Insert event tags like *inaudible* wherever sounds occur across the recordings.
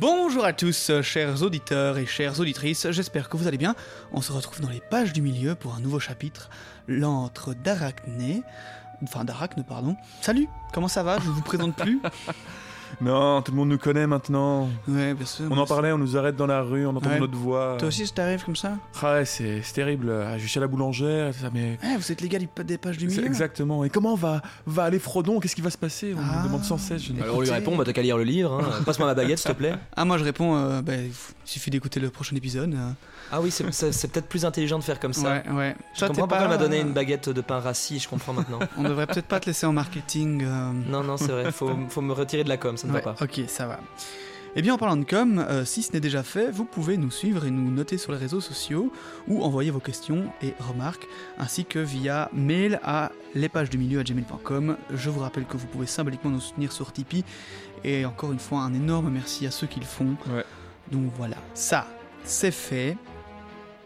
Bonjour à tous, chers auditeurs et chères auditrices, j'espère que vous allez bien. On se retrouve dans les pages du milieu pour un nouveau chapitre, l'antre d'Arachné. Enfin, d'Arachne, pardon. Salut, comment ça va? Je vous présente plus. *laughs* Non, tout le monde nous connaît maintenant. Ouais, bien sûr. On en parlait, on nous arrête dans la rue, on entend Ouais. notre voix. Toi aussi, ça t'arrive comme ça? Ah ouais, c'est c'est terrible. Ah, Je suis chez la boulangère, ça mais. Eh, vous êtes les gars du- des pages du milieu Exactement. Et comment va, va aller Frodon? Qu'est-ce qui va se passer? On Ah. nous demande sans cesse. Je Alors on lui répond, bah t'as qu'à lire le livre, hein. passe-moi ma baguette s'il te plaît. Ah, moi je réponds, euh, bah, il suffit d'écouter le prochain épisode. euh. Ah oui, c'est peut-être plus intelligent de faire comme ça. Ouais, ouais. Je Toi, comprends pourquoi m'a donné une baguette de pain rassis, je comprends maintenant. *laughs* On devrait peut-être pas te laisser en marketing. euh. non, non, c'est vrai, faut, faut me retirer de la com, ça ne Ouais, va pas. ok, ça va. Eh bien, en parlant de com, euh, si ce n'est déjà fait, vous pouvez nous suivre et nous noter sur les réseaux sociaux ou envoyer vos questions et remarques, ainsi que via mail à lespagesdumilieu@gmail.com. Je vous rappelle que vous pouvez symboliquement nous soutenir sur Tipeee, et encore une fois, un énorme merci à ceux qui le font. Ouais. Donc voilà, ça, c'est fait.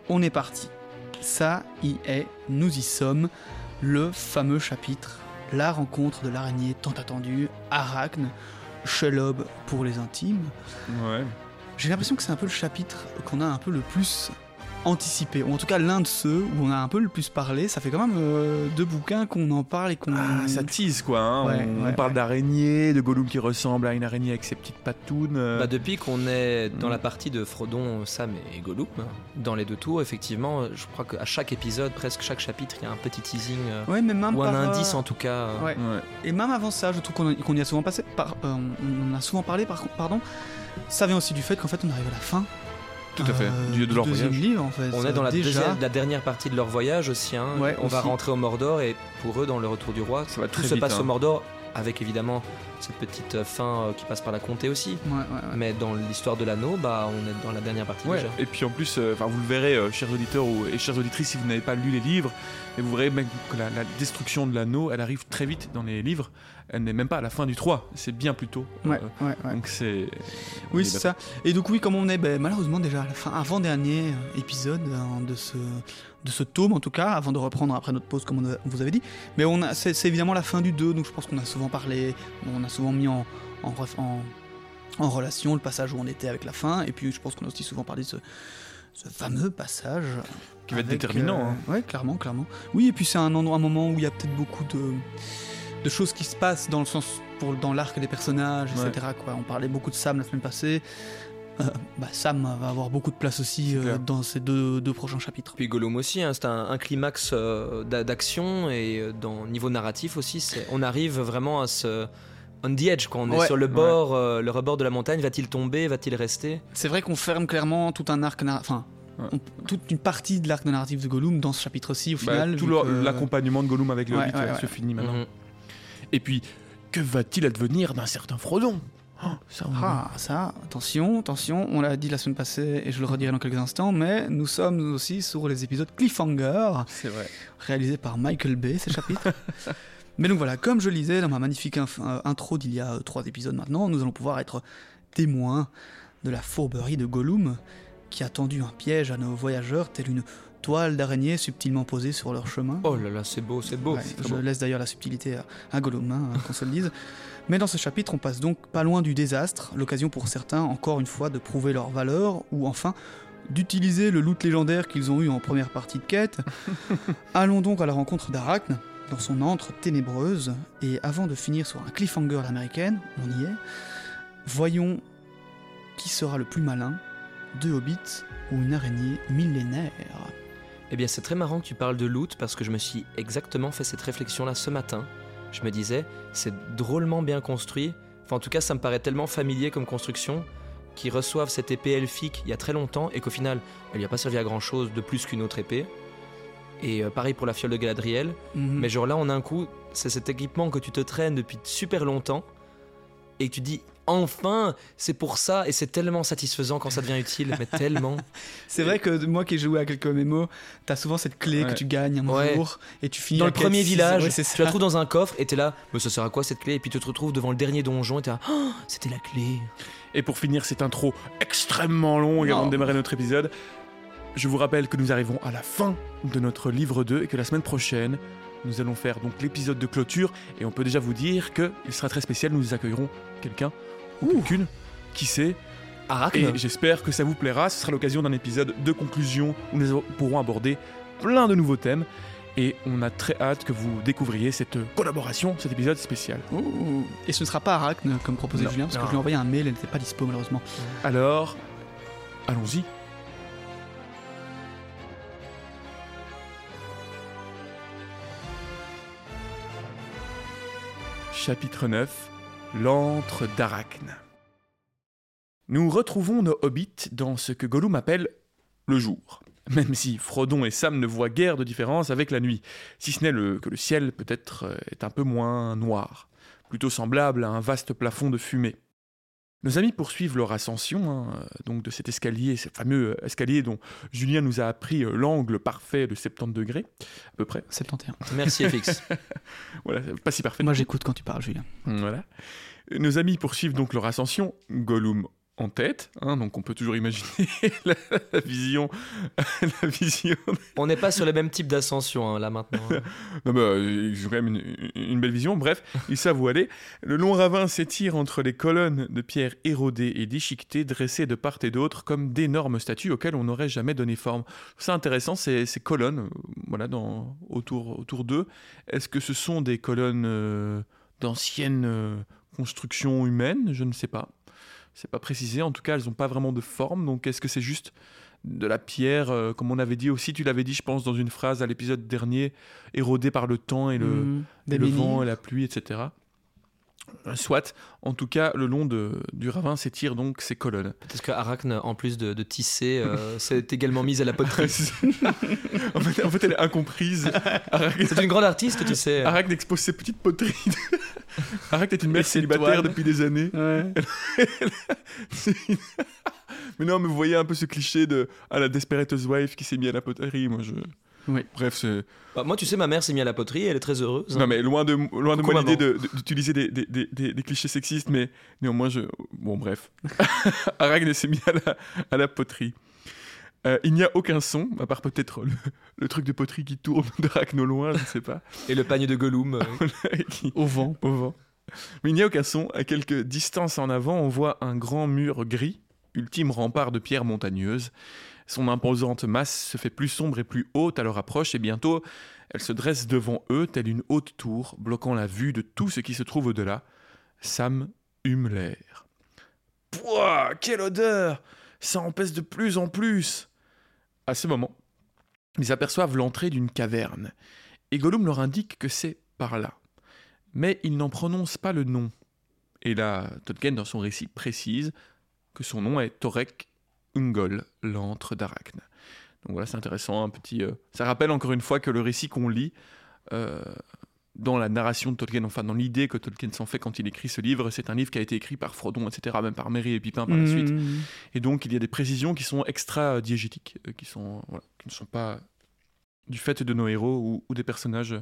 On est parti. Ça y est, nous y sommes. Le fameux chapitre, la rencontre de l'araignée tant attendue, Arachne, Shelob pour les intimes. Ouais. J'ai l'impression que c'est un peu le chapitre qu'on a un peu le plus anticipé, ou en tout cas l'un de ceux où on a un peu le plus parlé. Ça fait quand même euh, deux bouquins qu'on en parle et qu'on. Ah, ça tease quoi. hein. Ouais, on, ouais, on parle ouais. d'araignée, de Gollum qui ressemble à une araignée avec ses petites patounes. euh. Bah, depuis qu'on est dans Mm. la partie de Frodon, Sam et Gollum, dans les deux tours, effectivement, je crois qu'à chaque épisode, presque chaque chapitre, il y a un petit teasing euh, Ouais, mais même ou un par, euh, indice en tout cas. euh, Ouais. Ouais. Et même avant ça, je trouve qu'on y a souvent passé, par, euh, on a souvent parlé, par, pardon. Ça vient aussi du fait qu'en fait, on arrive à la fin. Tout à fait. euh, Du- de leur deuxième voyage. livre, en fait. On est dans la, déjà. deuxième- la dernière partie de leur voyage aussi. hein. Ouais, on va rentrer au Mordor et pour eux, dans le retour du roi, Ça va tout très se vite, passe hein. au Mordor, avec évidemment cette petite euh, fin euh, qui passe par la comté aussi. Ouais, ouais, ouais. Mais dans l'histoire de l'anneau, bah, on est dans la dernière partie Ouais, déjà. et puis en plus, euh, enfin, vous le verrez, euh, chers auditeurs ou, et chères auditrices, si vous n'avez pas lu les livres, et vous verrez même que la, la destruction de l'anneau, elle arrive très vite dans les livres. Elle n'est même pas à la fin du 3, c'est bien plus tôt. Ouais, Euh, ouais, ouais. Donc c'est. Oui, c'est est ça. Et donc oui, comme on est? Ben, malheureusement déjà à la fin, avant-dernier épisode hein, de ce de ce tome en tout cas, avant de reprendre après notre pause comme on, vous avait dit. Mais on a, c'est, c'est évidemment la fin du 2, donc je pense qu'on a souvent parlé, on a souvent mis en, en, ref- en, en relation le passage où on était avec la fin, et puis je pense qu'on a aussi souvent parlé de ce, ce fameux passage. Qui va être avec, déterminant, euh, hein. Ouais, clairement, clairement. Oui, et puis c'est un endroit, un moment où il y a peut-être beaucoup de, de choses qui se passent dans le sens pour dans l'arc des personnages, Ouais. etc. Quoi. On parlait beaucoup de Sam la semaine passée. Euh, bah, Sam va avoir beaucoup de place aussi euh, dans ces deux, deux prochains chapitres. Puis Gollum aussi, hein, c'est un, un climax euh, d'a- d'action et dans niveau narratif aussi, on arrive vraiment à ce on the edge, quand on est sur le bord, euh, le rebord de la montagne, va-t-il tomber, va-t-il rester? C'est vrai qu'on ferme clairement tout un arc, narra- enfin, Ouais. on- toute une partie de l'arc narratif de Gollum dans ce chapitre-ci au Bah, final. tout le- que- l'accompagnement de Gollum avec le Ouais, Hobbit ouais, ouais. se finit maintenant. Mhm. Et puis, que va-t-il advenir d'un certain Frodon? Oh, ça, Ah, ça, attention, attention, on l'a dit la semaine passée et je le redirai dans quelques instants, mais nous sommes aussi sur les épisodes Cliffhanger, C'est vrai. réalisés par Michael Bay, ces chapitres. *laughs* mais donc voilà, comme je le disais dans ma magnifique euh, intro d'il y a euh, trois épisodes maintenant, nous allons pouvoir être témoins de la fourberie de Gollum, qui a tendu un piège à nos voyageurs, tel une toile d'araignée subtilement posée sur leur chemin. Oh là là, c'est beau, c'est beau. Ouais, je beau. laisse d'ailleurs la subtilité à, à Gollum, hein, qu'on se le dise. *laughs* Mais dans ce chapitre, on passe donc pas loin du désastre, l'occasion pour certains, encore une fois, de prouver leur valeur, ou enfin, d'utiliser le loot légendaire qu'ils ont eu en première partie de quête. *laughs* Allons donc à la rencontre d'Arachne, dans son antre ténébreuse, et avant de finir sur un cliffhanger à l'américaine, on y est, voyons qui sera le plus malin, deux hobbits ou une araignée millénaire. Eh bien, c'est très marrant que tu parles de loot parce que je me suis exactement fait cette réflexion-là ce matin. Je me disais, c'est drôlement bien construit. Enfin, en tout cas, ça me paraît tellement familier comme construction qu'ils reçoivent cette épée elfique il y a très longtemps et qu'au final, elle lui a pas servi à grand chose de plus qu'une autre épée. Et euh, pareil pour la fiole de Galadriel. Mhm. Mais genre là, en un coup, c'est cet équipement que tu te traînes depuis super longtemps et que tu dis enfin, c'est pour ça et c'est tellement satisfaisant quand ça devient utile, mais *laughs* tellement. C'est vrai que moi qui ai joué à quelques MMO, t'as souvent cette clé que tu gagnes un Ouais. jour et tu finis Dans le premier village, ouais, tu la trouves dans un coffre et t'es là, mais ça sert à quoi cette clé? Et puis tu te retrouves devant le dernier donjon et t'es là, Oh, *gasps* c'était la clé. Et pour finir cette intro extrêmement longue avant de démarrer notre épisode, je vous rappelle que nous arrivons à la fin de notre livre 2 et que la semaine prochaine, nous allons faire donc l'épisode de clôture et on peut déjà vous dire qu'il sera très spécial, nous accueillerons quelqu'un ou quelqu'une, qui sait, Arachne Et j'espère que ça vous plaira. Ce sera l'occasion d'un épisode de conclusion où nous pourrons aborder plein de nouveaux thèmes. Et on a très hâte que vous découvriez cette collaboration, cet épisode spécial. Ouh. Et ce ne sera pas Arachne comme proposé Non. Julien, parce que je lui ai envoyé un mail, elle n'était pas dispo malheureusement. Alors, allons-y. Chapitre 9 L'antre d'Arachne. Nous retrouvons nos hobbits dans ce que Gollum appelle le jour. Même si Frodon et Sam ne voient guère de différence avec la nuit, si ce n'est que le ciel peut-être euh, est un peu moins noir, plutôt semblable à un vaste plafond de fumée. Nos amis poursuivent leur ascension, hein, donc de cet escalier, ce fameux escalier dont Julien nous a appris euh, l'angle parfait de 70 degrés, à peu près. 71. Merci *laughs* FX. Voilà, pas si parfait. Moi j'écoute quand tu parles Julien. Voilà. Nos amis poursuivent donc leur ascension, Gollum en tête, hein, donc on peut toujours imaginer *laughs* la, la vision, *laughs* la vision. On n'est pas sur les mêmes types d'ascension hein, là maintenant. *laughs* Non, bah, euh, ils ont quand même une, une belle vision. Bref, ils savent où aller. Le long ravin s'étire entre les colonnes de pierre érodées et déchiquetées, dressées de part et d'autre comme d'énormes statues auxquelles on n'aurait jamais donné forme. C'est intéressant, ces, ces colonnes, euh, voilà, dans, autour, autour d'eux. Est-ce que ce sont des colonnes euh, d'anciennes euh, constructions humaines? Je ne sais pas. C'est pas précisé. En tout cas, elles n'ont pas vraiment de forme. Donc, est-ce que c'est juste de la pierre, euh, comme on avait dit aussi, tu l'avais dit, je pense, dans une phrase à l'épisode dernier, érodée par le temps et le, Mmh. et le vent et la pluie, etc. Euh, Soit, en tout cas, le long de, du ravin s'étirent donc ces colonnes. Peut-être que Arachne, en plus de, de tisser, euh, *laughs* s'est également mise à la poterie. *laughs* en, fait, en fait, elle est incomprise. Arachne, *laughs* C'est une grande artiste, tu sais. Arachne expose ses petites poteries. Arachne est une mère célibataire depuis des années. Ouais. mais non, mais vous voyez un peu ce cliché de ah, la Desperate Housewife qui s'est mis à la poterie. Moi, je... Oui. Bref, c'est. Bah, moi, tu sais, ma mère s'est mise à la poterie, elle est très heureuse. hein. Non, mais loin de, loin de moi l'idée maman. de- de- d'utiliser des, des- des- des- des clichés sexistes, mais néanmoins, je. Bon, bref. *laughs* Arachne s'est mis à la, à la poterie. Euh, il n'y a aucun son, à part peut-être le, le truc de poterie qui tourne *laughs* d'Arachne au loin, je ne sais pas. Et le pagne de Gollum. euh, *laughs* qui- Au vent. au vent. Mais il n'y a aucun son. À quelques distances en avant, on voit un grand mur gris, ultime rempart de pierres montagneuses. Son imposante masse se fait plus sombre et plus haute à leur approche, et bientôt, elle se dresse devant eux, telle une haute tour, bloquant la vue de tout ce qui se trouve au-delà. Sam hume l'air. Pouah, quelle odeur Ça empêche de plus en plus À ce moment, ils aperçoivent l'entrée d'une caverne, et Gollum leur indique que c'est par là mais il n'en prononce pas le nom. Et là, Tolkien, dans son récit, précise que son nom est Torek Ungol, l'antre d'Arachne. Donc voilà, c'est intéressant, un petit... euh, Ça rappelle encore une fois que le récit qu'on lit, euh, dans la narration de Tolkien, enfin dans l'idée que Tolkien s'en fait quand il écrit ce livre, c'est un livre qui a été écrit par Frodon, etc., même par Merry et Pipin par la suite. Mmh. Et donc, il y a des précisions qui sont extra-diégétiques, euh, qui, sont, voilà, qui ne sont pas du fait de nos héros ou, ou des personnages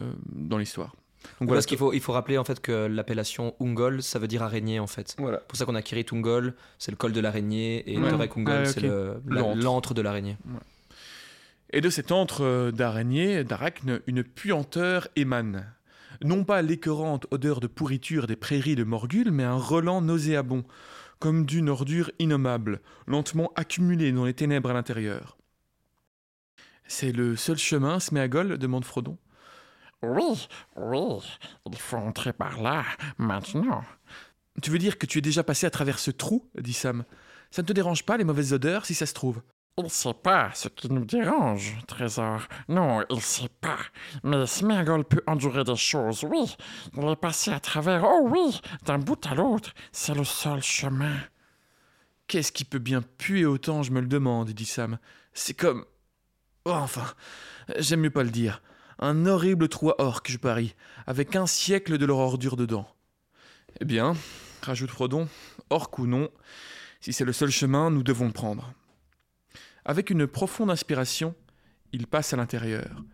euh, dans l'histoire. Donc voilà, Parce qu'il faut, il faut rappeler en fait que l'appellation Ungol, ça veut dire araignée en fait. voilà. C'est pour ça qu'on a Kirit Ungol, c'est le col de l'araignée, et Ouais. Torek Ungol, Ah, c'est le- la- L'antre. l'antre de l'araignée. Et de cet antre euh, d'araignée, d'arachne, une puanteur émane. Non pas l'écœurante odeur de pourriture des prairies de Morgul, mais un relent nauséabond, comme d'une ordure innommable, lentement accumulée dans les ténèbres à l'intérieur. C'est le seul chemin, Sméagol demande Frodon. Oui, oui, il faut entrer par là, maintenant. Tu veux dire que tu es déjà passé à travers ce trou dit Sam. Ça ne te dérange pas les mauvaises odeurs, si ça se trouve? Il sait pas ce qui nous dérange, Trésor. Non, il sait pas. Mais Sméagol peut endurer des choses, oui. Il est passé à travers, oh oui, d'un bout à l'autre. C'est le seul chemin. Qu'est-ce qui peut bien puer autant, je me le demande, dit Sam. C'est comme. Oh, enfin, j'aime mieux pas le dire. Un horrible trou à orque, je parie, avec un siècle de leur ordure dedans. Eh bien, rajoute Frodon, orque ou non, si c'est le seul chemin, nous devons le prendre. Avec une profonde inspiration, il passe à l'intérieur,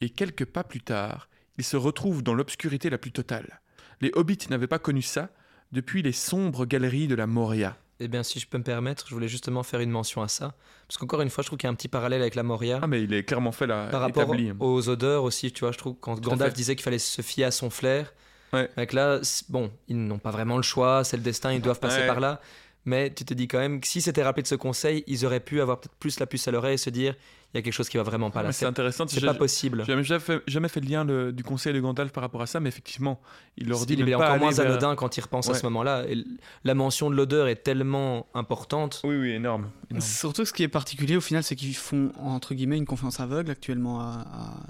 et quelques pas plus tard, il se retrouve dans l'obscurité la plus totale. Les hobbits n'avaient pas connu ça depuis les sombres galeries de la Moria. Eh bien, si je peux me permettre, je voulais justement faire une mention à ça. Parce qu'encore une fois, je trouve qu'il y a un petit parallèle avec la Moria. Ah, mais il est clairement fait là, Par rapport établi. aux odeurs aussi, tu vois, je trouve quand Gandalf disait qu'il fallait se fier à son flair, Ouais. avec là, bon, ils n'ont pas vraiment le choix, c'est le destin, ils doivent passer Ouais. par là. Mais tu te dis quand même que si c'était rappelé de ce conseil, ils auraient pu avoir peut-être plus la puce à l'oreille et se dire il y a quelque chose qui va vraiment pas là. Ouais, c'est intéressant. c'est pas possible. J'ai jamais, jamais fait, jamais fait le lien le- du conseil de Gandalf par rapport à ça, mais effectivement, il leur dit il est encore moins vers- anodin quand il repense à Ouais. ce moment-là. La mention de l'odeur est tellement importante. Oui, oui, énorme. énorme. Surtout, ce qui est particulier au final, c'est qu'ils font entre guillemets une confiance aveugle actuellement à,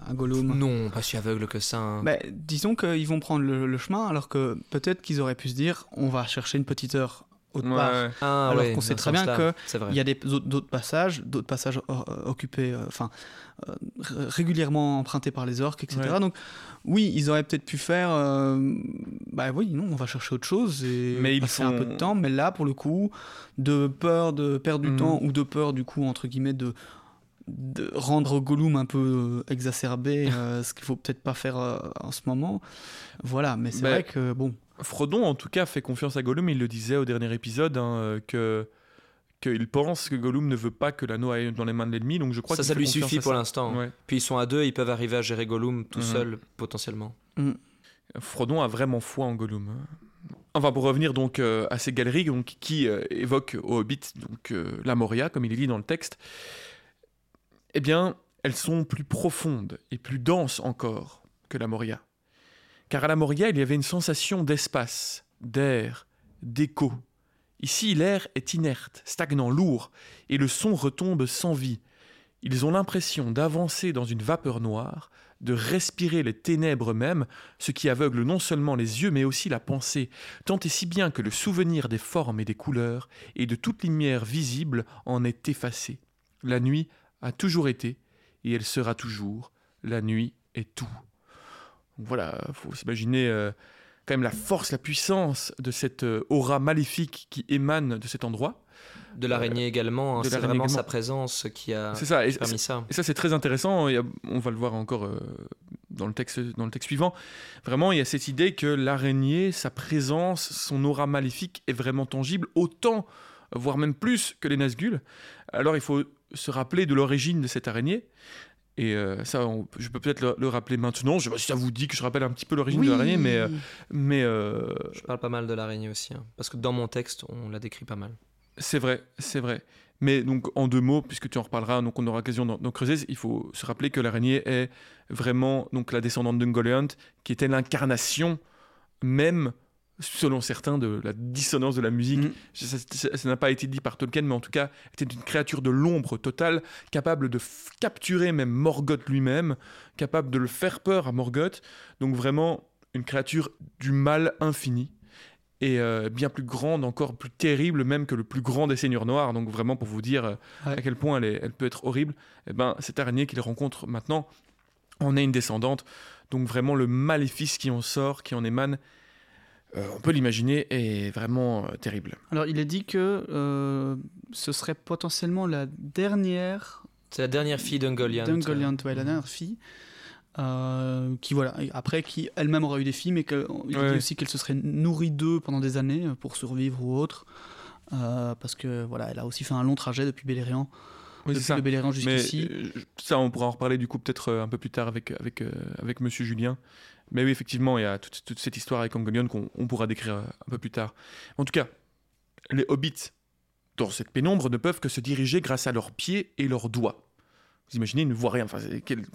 à, à Gollum. Non, pas si aveugle que ça. hein. Bah, disons qu'ils vont prendre le, le chemin, alors que peut-être qu'ils auraient pu se dire on va chercher une petite heure autre Ouais, part. ouais. Ah, alors ouais, qu'on sait très bien sens-là, que c'est vrai. Il y a d'autres passages, d'autres passages euh, occupés, euh, enfin euh, ré- régulièrement empruntés par les orques, etc. Ouais. Donc oui, ils auraient peut-être pu faire, euh, bah oui, non, on va chercher autre chose et Mais ils passer un font- peu de temps. Mais là, pour le coup, de peur de perdre du Mhm. temps ou de peur du coup entre guillemets de de rendre Gollum un peu euh, exacerbé, *laughs* euh, ce qu'il faut peut-être pas faire euh, en ce moment. Voilà, mais c'est Bah, vrai que bon, Frodon, en tout cas, fait confiance à Gollum. Il le disait au dernier épisode hein, euh, que qu'il pense que Gollum ne veut pas que l'anneau aille dans les mains de l'ennemi. Donc je crois ça, ça lui suffit pour l'instant. Ouais. Puis ils sont à deux, ils peuvent arriver à gérer Gollum tout Mhm. seul, potentiellement. Frodon a vraiment foi en Gollum. hein. Enfin, pour revenir donc euh, à ces galeries donc, qui euh, évoquent au Hobbit donc, euh, la Moria, comme il est dit dans le texte, eh bien, elles sont plus profondes et plus denses encore que la Moria. Car à la Moria, il y avait une sensation d'espace, d'air, d'écho. Ici, l'air est inerte, stagnant, lourd, et le son retombe sans vie. Ils ont l'impression d'avancer dans une vapeur noire, de respirer les ténèbres même, ce qui aveugle non seulement les yeux mais aussi la pensée, tant et si bien que le souvenir des formes et des couleurs et de toute lumière visible en est effacé. La nuit a toujours été et elle sera toujours. La nuit est tout. Voilà, faut s'imaginer euh, quand même la force, la puissance de cette euh, aura maléfique qui émane de cet endroit. De l'araignée également, hein, de c'est vraiment également. sa présence qui a C'est ça. Et, permis ça. et ça, c'est très intéressant. A- on va le voir encore euh, dans, le texte, dans le texte suivant. Vraiment, il y a cette idée que l'araignée, sa présence, son aura maléfique est vraiment tangible, autant, voire même plus que les Nazgûl. Alors, il faut se rappeler de l'origine de cette araignée. Et euh, ça, on- je peux peut-être le, le rappeler maintenant. Je sais pas si ça vous dit que je rappelle un petit peu l'origine de l'araignée, mais, euh, mais euh, Je parle pas mal de l'araignée aussi, hein, parce que dans mon texte, on la décrit pas mal. C'est vrai, c'est vrai. Mais donc en deux mots, puisque tu en reparleras, donc on aura l'occasion d'en d'en creuser, il faut se rappeler que l'araignée est vraiment donc la descendante d'Ungoliant, qui était l'incarnation même, selon certains, de la dissonance de la musique. Mm. Ça n'a pas été dit par Tolkien, mais en tout cas, était une créature de l'ombre totale, capable de capturer même Morgoth lui-même, capable de le faire peur à Morgoth. Donc vraiment une créature du mal infini et euh, bien plus grande, encore plus terrible même que le plus grand des seigneurs noirs. Donc vraiment pour vous dire euh, Ouais. à quel point elle, est- elle peut être horrible, eh ben, cette araignée qu'il rencontre maintenant en est une descendante. Donc vraiment le maléfice qui en sort, qui en émane, euh, on peut l'imaginer, est vraiment euh, terrible. Alors il est dit que euh, ce serait potentiellement la dernière C'est la dernière fille d'Ungoliant. d'Ungoliant, ouais, la dernière fille. euh, qui voilà après qui elle-même aurait eu des filles mais qu'il Ouais. dit aussi qu'elle se serait nourrie d'eux pendant des années pour survivre ou autre euh, parce que voilà elle a aussi fait un long trajet depuis Beleriand Oui, c'est depuis ça. le Beleriand jusqu'ici ça, on pourra en reparler du coup peut-être un peu plus tard avec, avec, euh, avec Monsieur Julien. Mais oui, effectivement, il y a toute, toute cette histoire avec Angolion qu'on on pourra décrire euh, un peu plus tard. En tout cas, les hobbits, dans cette pénombre, ne peuvent que se diriger grâce à leurs pieds et leurs doigts. Vous imaginez, ils ne voient rien. Enfin, c'est quel-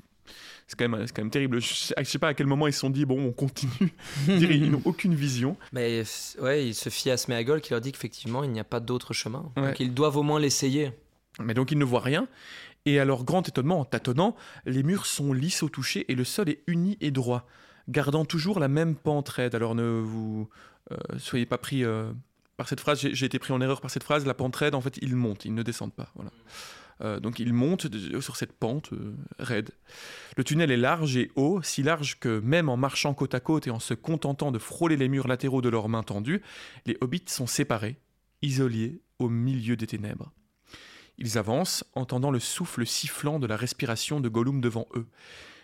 c'est quand, même- c'est quand même terrible. Je sais, je sais pas à quel moment ils se sont dit, bon, on continue. *laughs* Ils n'ont aucune vision. Mais ouais, il se fie à Sméagol qui leur dit qu'effectivement, il n'y a pas d'autre chemin. Ouais. Donc ils doivent au moins l'essayer. Mais donc ils ne voient rien. Et à leur grand étonnement, en tâtonnant, les murs sont lisses au toucher et le sol est uni et droit, gardant toujours la même pente raide. Alors ne vous euh, soyez pas pris euh, par cette phrase, j'ai été pris en erreur par cette phrase. La pente raide, en fait, ils montent, ils ne descendent pas. Voilà. Euh, donc ils montent sur cette pente raide. Le tunnel est large et haut, si large que même en marchant côte à côte et en se contentant de frôler les murs latéraux de leurs mains tendues, les hobbits sont séparés, isolés au milieu des ténèbres. Ils avancent, entendant le souffle sifflant de la respiration de Gollum devant eux.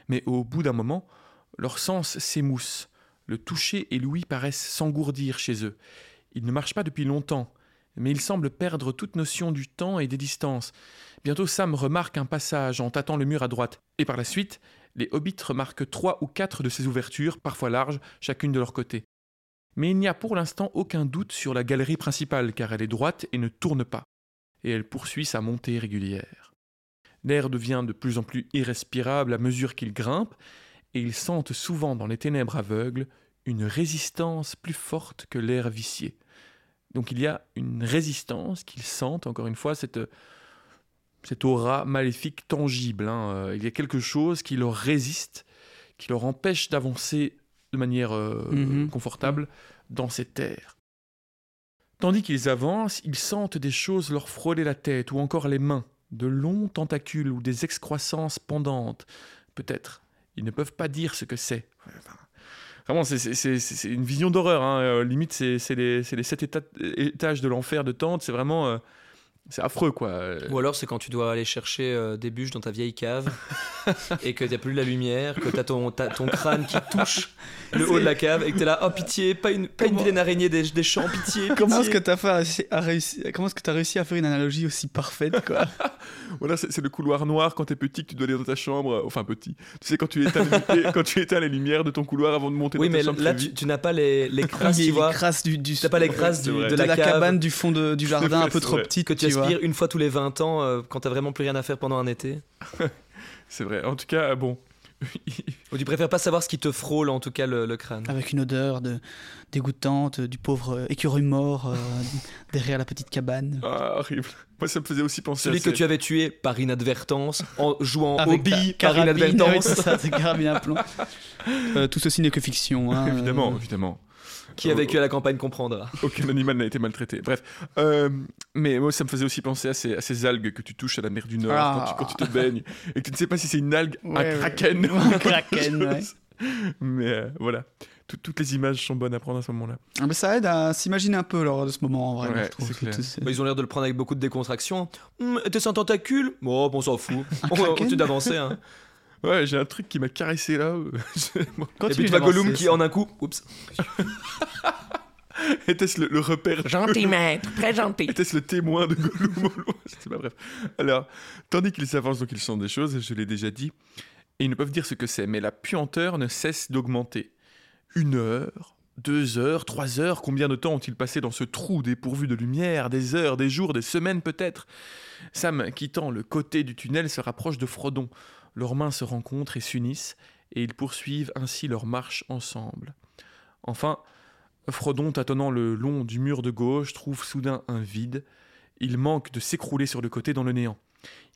Mais au bout d'un moment, leurs sens s'émoussent. Le toucher et l'ouïe paraissent s'engourdir chez eux. Ils ne marchent pas depuis longtemps, mais ils semblent perdre toute notion du temps et des distances. Bientôt Sam remarque un passage en tâtant le mur à droite, et par la suite, les hobbits remarquent trois ou quatre de ces ouvertures, parfois larges, chacune de leur côté. Mais il n'y a pour l'instant aucun doute sur la galerie principale car elle est droite et ne tourne pas, et elle poursuit sa montée régulière. L'air devient de plus en plus irrespirable à mesure qu'il grimpe, et ils sentent souvent dans les ténèbres aveugles une résistance plus forte que l'air vicié. Donc il y a une résistance qu'ils sentent, encore une fois, cette, cette aura maléfique tangible. hein. Euh, Il y a quelque chose qui leur résiste, qui leur empêche d'avancer de manière euh, Mhm. confortable dans ces terres. Tandis qu'ils avancent, ils sentent des choses leur frôler la tête ou encore les mains, de longs tentacules ou des excroissances pendantes. Peut-être. Ils ne peuvent pas dire ce que c'est. Vraiment, c'est- une vision d'horreur. hein. Euh, limite, c'est les, les sept éta- étages de l'enfer de Tante. C'est vraiment. C'est affreux, quoi. Ou alors c'est quand tu dois aller chercher euh, des bûches dans ta vieille cave *laughs* et que t'as plus la lumière, que t'as ton, t'as ton crâne qui touche le haut de la cave et que t'es là, oh pitié, pas une, pas une Comment- vilaine araignée des, des champs, pitié. *laughs* Comment pitié. est-ce que t'as réussi- à réussi- Comment est-ce que t'as réussi à faire une analogie aussi parfaite quoi? *laughs* Voilà, c'est c'est le couloir noir quand t'es petit que tu dois aller dans ta chambre. Enfin, petit. Tu sais, quand tu éteins les, quand tu éteins les lumières de ton couloir avant de monter Oui, dans ta mais chambre. là très tu, vite. tu n'as pas les, les crasses, tu vois. crasses du, du T'as pas les crasses du- de de la, cabane du fond de- du jardin un peu trop petite que tu aspires une fois tous les 20 ans euh, quand t'as vraiment plus rien à faire pendant un été. *laughs* C'est vrai. En tout cas, bon. *laughs* Ou tu préfères pas savoir ce qui te frôle en tout cas le, le crâne. Avec une odeur de dégoûtante du pauvre euh, écureuil mort euh, *laughs* derrière la petite cabane. Ah, horrible. Moi, ça me faisait aussi penser Celui à que tu avais tué par inadvertance en jouant au billes par oui, inadvertance. c'est ça, c'est carabine à plomb. Euh, tout ceci n'est que fiction. hein, Évidemment, euh, évidemment. Qui a vécu à la campagne comprendra. *laughs* Aucun animal n'a été maltraité. Bref. Euh, mais moi, ça me faisait aussi penser à ces, à ces algues que tu touches à la mer du Nord Ah. quand, tu, quand tu te baignes et que tu ne sais pas si c'est une algue, Ouais, un ouais. kraken. ou *laughs* Un kraken, ouais. Mais euh, voilà. Tout- toutes les images sont bonnes à prendre à ce moment-là. Ah, mais ça aide à s'imaginer un peu lors de ce moment en vrai. Ouais, je clair. Tout- Bah, ils ont l'air de le prendre avec beaucoup de décontraction. Hum, Était-ce un tentacule Bon, on s'en fout. On continuer d'avancer. Hein. Ouais, j'ai un truc qui m'a caressé là. *laughs* Moi, Et puis tu vois Gollum qui, en un coup, oups, *laughs* Était-ce le, le repère Gentil maître, très gentil. Était-ce le témoin de Gollum au loin *laughs* Je sais pas, bref. Alors, tandis qu'ils avancent, donc ils sentent des choses, je l'ai déjà dit, et ils ne peuvent dire ce que c'est, mais la puanteur ne cesse d'augmenter. Une heure, deux heures, trois heures, combien de temps ont-ils passé dans ce trou dépourvu de lumière? Des heures, des jours, des semaines peut-être? Sam, quittant le côté du tunnel, se rapproche de Frodon. Leurs mains se rencontrent et s'unissent, et ils poursuivent ainsi leur marche ensemble. Enfin, Frodon, tâtonnant le long du mur de gauche, trouve soudain un vide. Il manque de s'écrouler sur le côté dans le néant.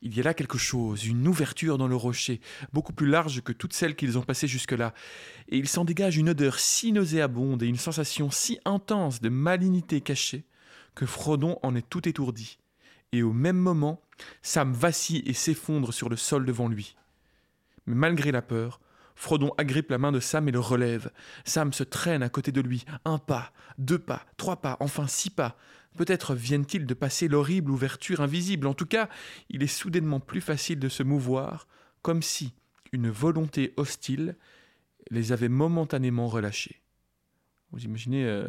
Il y a là quelque chose, une ouverture dans le rocher, beaucoup plus large que toutes celles qu'ils ont passées jusque-là, et il s'en dégage une odeur si nauséabonde et une sensation si intense de malignité cachée que Frodon en est tout étourdi. Et au même moment, Sam vacille et s'effondre sur le sol devant lui. Mais malgré la peur, Frodon agrippe la main de Sam et le relève. Sam se traîne à côté de lui, un pas, deux pas, trois pas, enfin six pas. Peut-être viennent-ils de passer l'horrible ouverture invisible. En tout cas, il est soudainement plus facile de se mouvoir, comme si une volonté hostile les avait momentanément relâchés. Vous imaginez euh,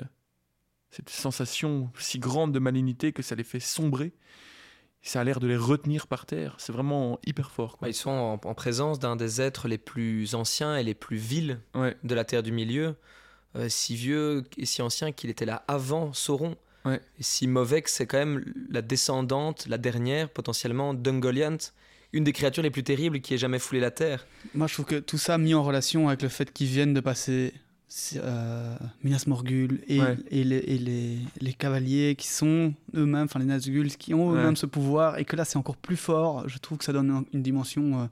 cette sensation si grande de malignité que ça les fait sombrer ça a l'air de les retenir par terre. C'est vraiment hyper fort. Bah, Quoi. ils sont en, en présence d'un des êtres les plus anciens et les plus vils Ouais. de la Terre du Milieu. Euh, si vieux et si ancien qu'il était là avant Sauron. Ouais. Et si mauvais que c'est quand même la descendante, la dernière, potentiellement, d'Ungoliant, une des créatures les plus terribles qui ait jamais foulé la Terre. Moi, je trouve que tout ça mis en relation avec le fait qu'ils viennent de passer euh, Minas Morgul et, Ouais. et, les, et les- les cavaliers qui sont eux-mêmes, enfin les Nazgûl, qui ont eux-mêmes Ouais. ce pouvoir, et que là c'est encore plus fort, je trouve que ça donne un- une dimension euh,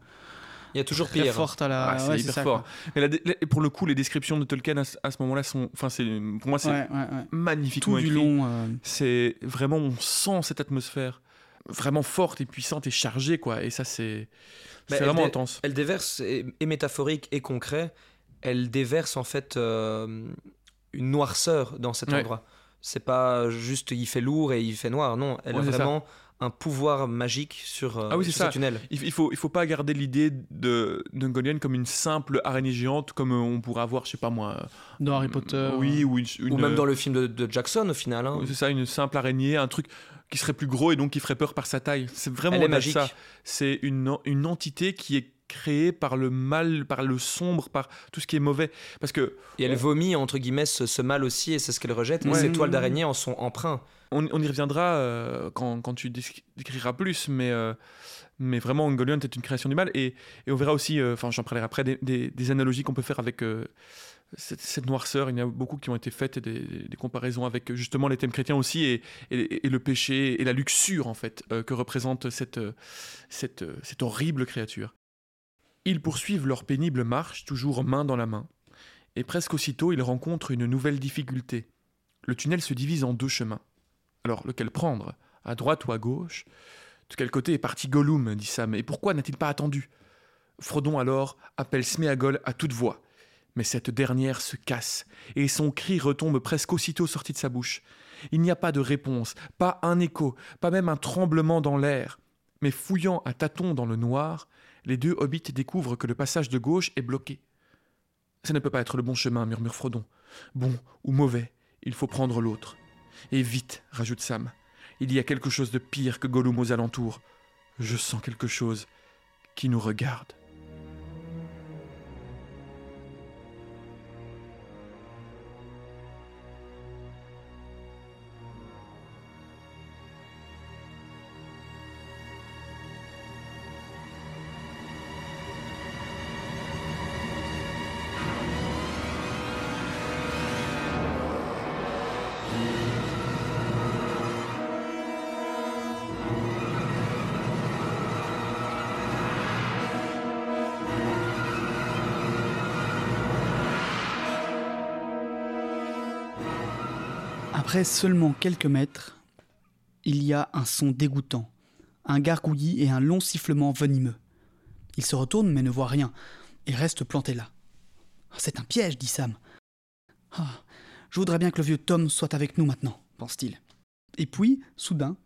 Il y a toujours très pire. forte à la. Ah, c'est ouais, hyper ça, fort. Mais la la- pour le coup, les descriptions de Tolkien à, ce- à ce moment-là sont. Enfin, c'est pour moi, c'est Ouais, ouais, ouais. magnifiquement Tout du écrit. long. euh, C'est vraiment, on sent cette atmosphère vraiment forte et puissante et chargée, quoi. Et ça, c'est Bah, vraiment dé- intense. Elle déverse, et, et métaphorique et concret, elle déverse en fait euh, une noirceur dans cet Ouais. endroit. C'est pas juste il fait lourd et il fait noir, non. Elle Ouais, a ça. vraiment un pouvoir magique sur, euh, Ah oui, sur ça. ce tunnel. Il, faut, il faut pas garder l'idée de d'Ungoliant comme une simple araignée géante, comme on pourrait avoir, je sais pas moi. dans Harry Potter. Oui, ou une. Ou même dans le film de, de Jackson au final. hein. Oui, C'est ça, une simple araignée, un truc qui serait plus gros et donc qui ferait peur par sa taille. C'est vraiment Elle est magique. ça. C'est une, une entité qui est créée par le mal, par le sombre, par tout ce qui est mauvais. Parce que Et elle vomit, entre guillemets, ce, ce mal aussi, et c'est ce qu'elle rejette. Et Ouais. ces toiles d'araignée en sont empreints. on, on y reviendra euh, quand, quand tu déc- décriras plus, mais, euh, mais vraiment, Ungoliant est une création du mal. Et, et on verra aussi, euh, enfin j'en parlerai après, des, des- des analogies qu'on peut faire avec cette, cette noirceur. Il y en a beaucoup qui ont été faites, et des, comparaisons avec justement les thèmes chrétiens aussi, et, et- et le péché, et la luxure, en fait, euh, que représente cette, cette, cette horrible créature. Ils poursuivent leur pénible marche, toujours main dans la main. Et presque aussitôt, ils rencontrent une nouvelle difficulté. Le tunnel se divise en deux chemins. Alors, lequel prendre? À droite ou à gauche? De quel côté est parti Gollum? dit Sam. Et pourquoi n'a-t-il pas attendu? Frodon alors appelle Sméagol à toute voix. Mais cette dernière se casse, et son cri retombe presque aussitôt sorti de sa bouche. Il n'y a pas de réponse, pas un écho, pas même un tremblement dans l'air. Mais fouillant à tâtons dans le noir, les deux hobbits découvrent que le passage de gauche est bloqué. Ça ne peut pas être le bon chemin, murmure Frodon. Bon ou mauvais, il faut prendre l'autre. Et vite, rajoute Sam. Il y a quelque chose de pire que Gollum aux alentours. Je sens quelque chose qui nous regarde. Après seulement quelques mètres, il y a un son dégoûtant, un gargouillis et un long sifflement venimeux. Il se retourne mais ne voit rien et reste planté là. Ah, C'est un piège, dit Sam. Ah, je voudrais bien que le vieux Tom soit avec nous maintenant, pense-t-il. Et puis, soudain,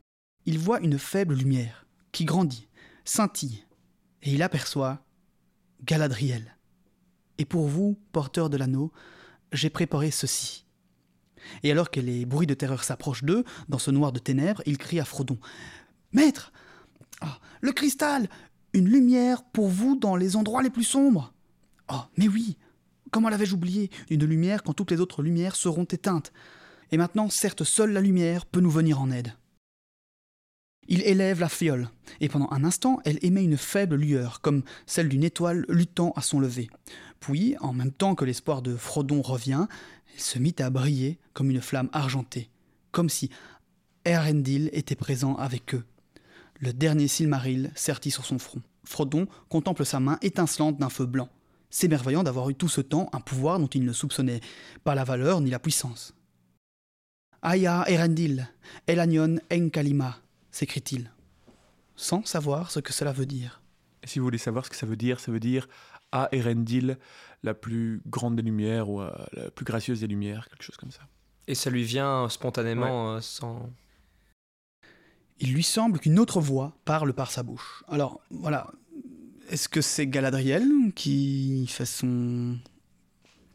il voit une faible lumière qui grandit, scintille, et il aperçoit Galadriel. Et pour vous, porteurs de l'anneau, j'ai préparé ceci. Et alors que les bruits de terreur s'approchent d'eux, dans ce noir de ténèbres, il crie à Frodon Maître Ah, Le cristal Une lumière pour vous dans les endroits les plus sombres Oh, mais oui Comment l'avais-je oublié? Une lumière quand toutes les autres lumières seront éteintes. Et maintenant, certes, seule la lumière peut nous venir en aide. Il élève la fiole, et pendant un instant, elle émet une faible lueur, comme celle d'une étoile luttant à son lever. Puis, en même temps que l'espoir de Frodon revient, elle se mit à briller comme une flamme argentée, comme si Erendil était présent avec eux. Le dernier Silmaril sertit sur son front. Frodon contemple sa main étincelante d'un feu blanc, s'émerveillant d'avoir eu tout ce temps un pouvoir dont il ne soupçonnait pas la valeur ni la puissance. Aya Erendil, Elanion Enkalima, s'écrie-t-il, sans savoir ce que cela veut dire. Si vous voulez savoir ce que ça veut dire, ça veut dire à Erendil, la plus grande des lumières ou euh, la plus gracieuse des lumières, quelque chose comme ça. Et ça lui vient spontanément, euh, sans. Il lui semble qu'une autre voix parle par sa bouche. Alors, voilà. Est-ce que c'est Galadriel qui fait son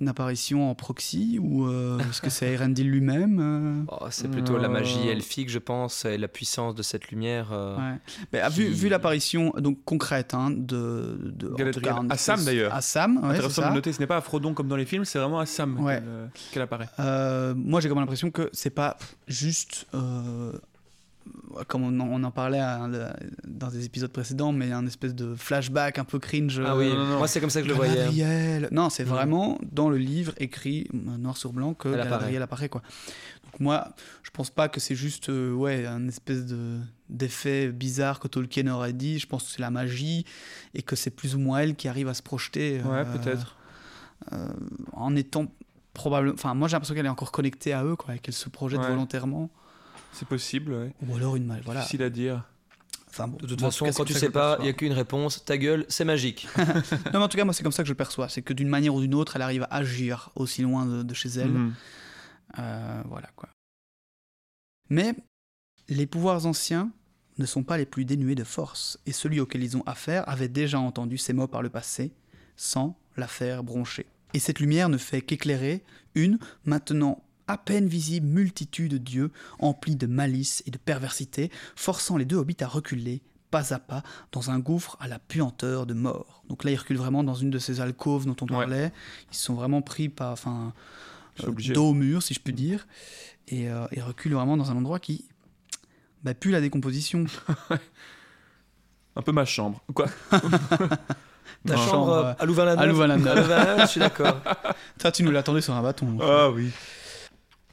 apparition en proxy ou euh, est-ce que c'est Erendil *laughs* lui-même euh? Oh, c'est plutôt la magie Euh. elfique, je pense, et la puissance de cette lumière. euh, Ouais. Mais, ah, vu, vu l'apparition donc concrète hein, de, de cas, À Sam, d'ailleurs. À Sam, ouais, Intéressant ça. de noter, ce n'est pas à Frodon comme dans les films, c'est vraiment à Sam Ouais. qu'elle, apparaît. Euh, moi, j'ai comme l'impression que c'est pas juste, euh, comme on en, on en parlait à- dans des épisodes précédents, mais un espèce de flashback un peu cringe. Ah oui, non. moi c'est comme ça que je le voyais. Galadriel. Non, c'est Mm. vraiment dans le livre écrit euh, noir sur blanc que Galadriel apparaît. quoi. Donc moi, je pense pas que c'est juste euh, ouais un espèce de d'effet bizarre que Tolkien aurait dit. Je pense que c'est la magie et que c'est plus ou moins elle qui arrive à se projeter. Ouais, euh, peut-être. euh, en étant probablement. Enfin, moi j'ai l'impression qu'elle est encore connectée à eux, quoi, et qu'elle se projette Ouais. volontairement. C'est possible, ouais. Ou alors une mal. Voilà. Difficile à dire. Enfin, bon, De toute façon, cas, quand tu sais pas, il n'y a qu'une réponse, ta gueule, c'est magique. *laughs* Non, mais en tout cas, moi c'est comme ça que je le perçois. C'est que d'une manière ou d'une autre, elle arrive à agir aussi loin de, de chez elle. Mhm. Euh, voilà quoi. Mais les pouvoirs anciens ne sont pas les plus dénués de force, et celui auquel ils ont affaire avait déjà entendu ces mots par le passé, sans la faire broncher. Et cette lumière ne fait qu'éclairer une, maintenant à peine visible multitude d'yeux emplis de malice et de perversité, forçant les deux hobbits à reculer, pas à pas dans un gouffre à la puanteur de mort. Donc là, ils reculent vraiment dans une de ces alcôves dont on Ouais. parlait. Ils se sont vraiment pris par, enfin, euh, dos au mur, si je puis dire, et euh, ils reculent vraiment dans un endroit qui bah, pue la décomposition. *laughs* Un peu ma chambre. Quoi *laughs* Ta chambre chambre, euh, à Louvain-la-Neuve à Louvain-la-Neuve. À Louvain-la-Neuve, je suis d'accord. *laughs* Toi, tu nous l'attendais sur un bâton. Ah oui.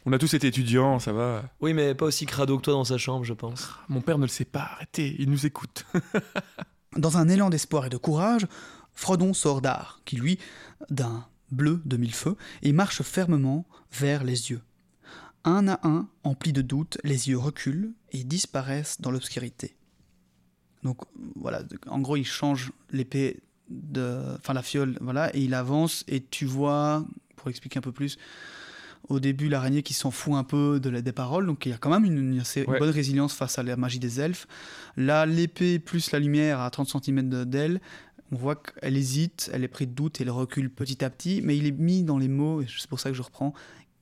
On a tous été étudiants, ça va. Oui, mais pas aussi crado que toi dans sa chambre, je pense. Mon père ne le sait pas, arrêtez, il nous écoute. *laughs* Dans un élan d'espoir et de courage, Frodon sort d'Ar, qui lui, d'un bleu de mille feux, et marche fermement vers les yeux. Un à un, emplis de doute, les yeux reculent et disparaissent dans l'obscurité. Donc voilà, en gros, il change l'épée de, enfin la fiole, voilà, et il avance et tu vois, pour expliquer un peu plus, au début l'araignée qui s'en fout un peu de la, des paroles, donc il y a quand même une, une assez- une Ouais. bonne résilience face à la magie des elfes. Là, l'épée plus la lumière à 30 cm d'elle, on voit qu'elle hésite, elle est prise de doute et elle recule petit à petit, mais il est mis dans les mots, et c'est pour ça que je reprends,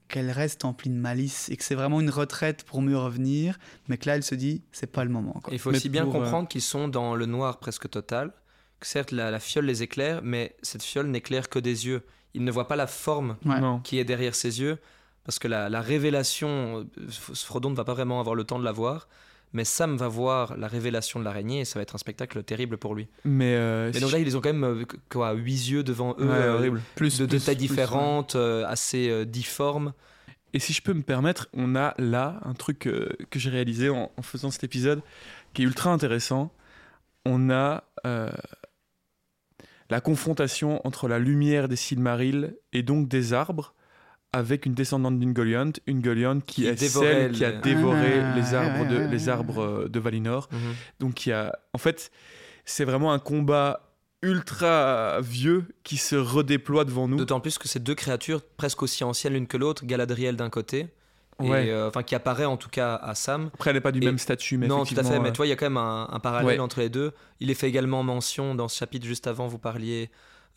qu'elle reste emplie de malice et que c'est vraiment une retraite pour mieux revenir, mais que là elle se dit c'est pas le moment. quoi. Il faut Mais aussi bien pour, euh, comprendre qu'ils sont dans le noir presque total. Que certes, la, la fiole les éclaire, mais cette fiole n'éclaire que des yeux. Ils ne voient pas la forme Ouais. Qui est derrière ses yeux, parce que la, la révélation, euh, Frodon ne va pas vraiment avoir le temps de la voir, mais Sam va voir la révélation de l'araignée et ça va être un spectacle terrible pour lui. Mais, euh, Et si donc je- là, ils ont quand même euh, quoi, huit yeux devant eux, Ouais, euh, horrible. Plus, de, de plus, tailles plus, différentes, euh, assez euh, difformes. Et si je peux me permettre, on a là un truc euh, que j'ai réalisé en, en faisant cet épisode qui est ultra intéressant. On a euh, la confrontation entre la lumière des Silmarils et donc des arbres avec une descendante d'Ungoliant, Ungoliant qui, Qui est celle qui a dévoré Ah, les arbres, de, les arbres Valinor. Mhm. Donc il y a, en fait, c'est vraiment un combat ultra vieux qui se redéploie devant nous. D'autant plus que ces deux créatures, presque aussi anciennes l'une que l'autre, Galadriel d'un côté, Ouais. euh, enfin qui apparaît en tout cas à Sam. Après, elle n'est pas du Et- même statut, mais non, tout à fait, mais tu vois, il y a quand même un, un parallèle Ouais. entre les deux. Il est fait également mention dans ce chapitre juste avant, vous parliez.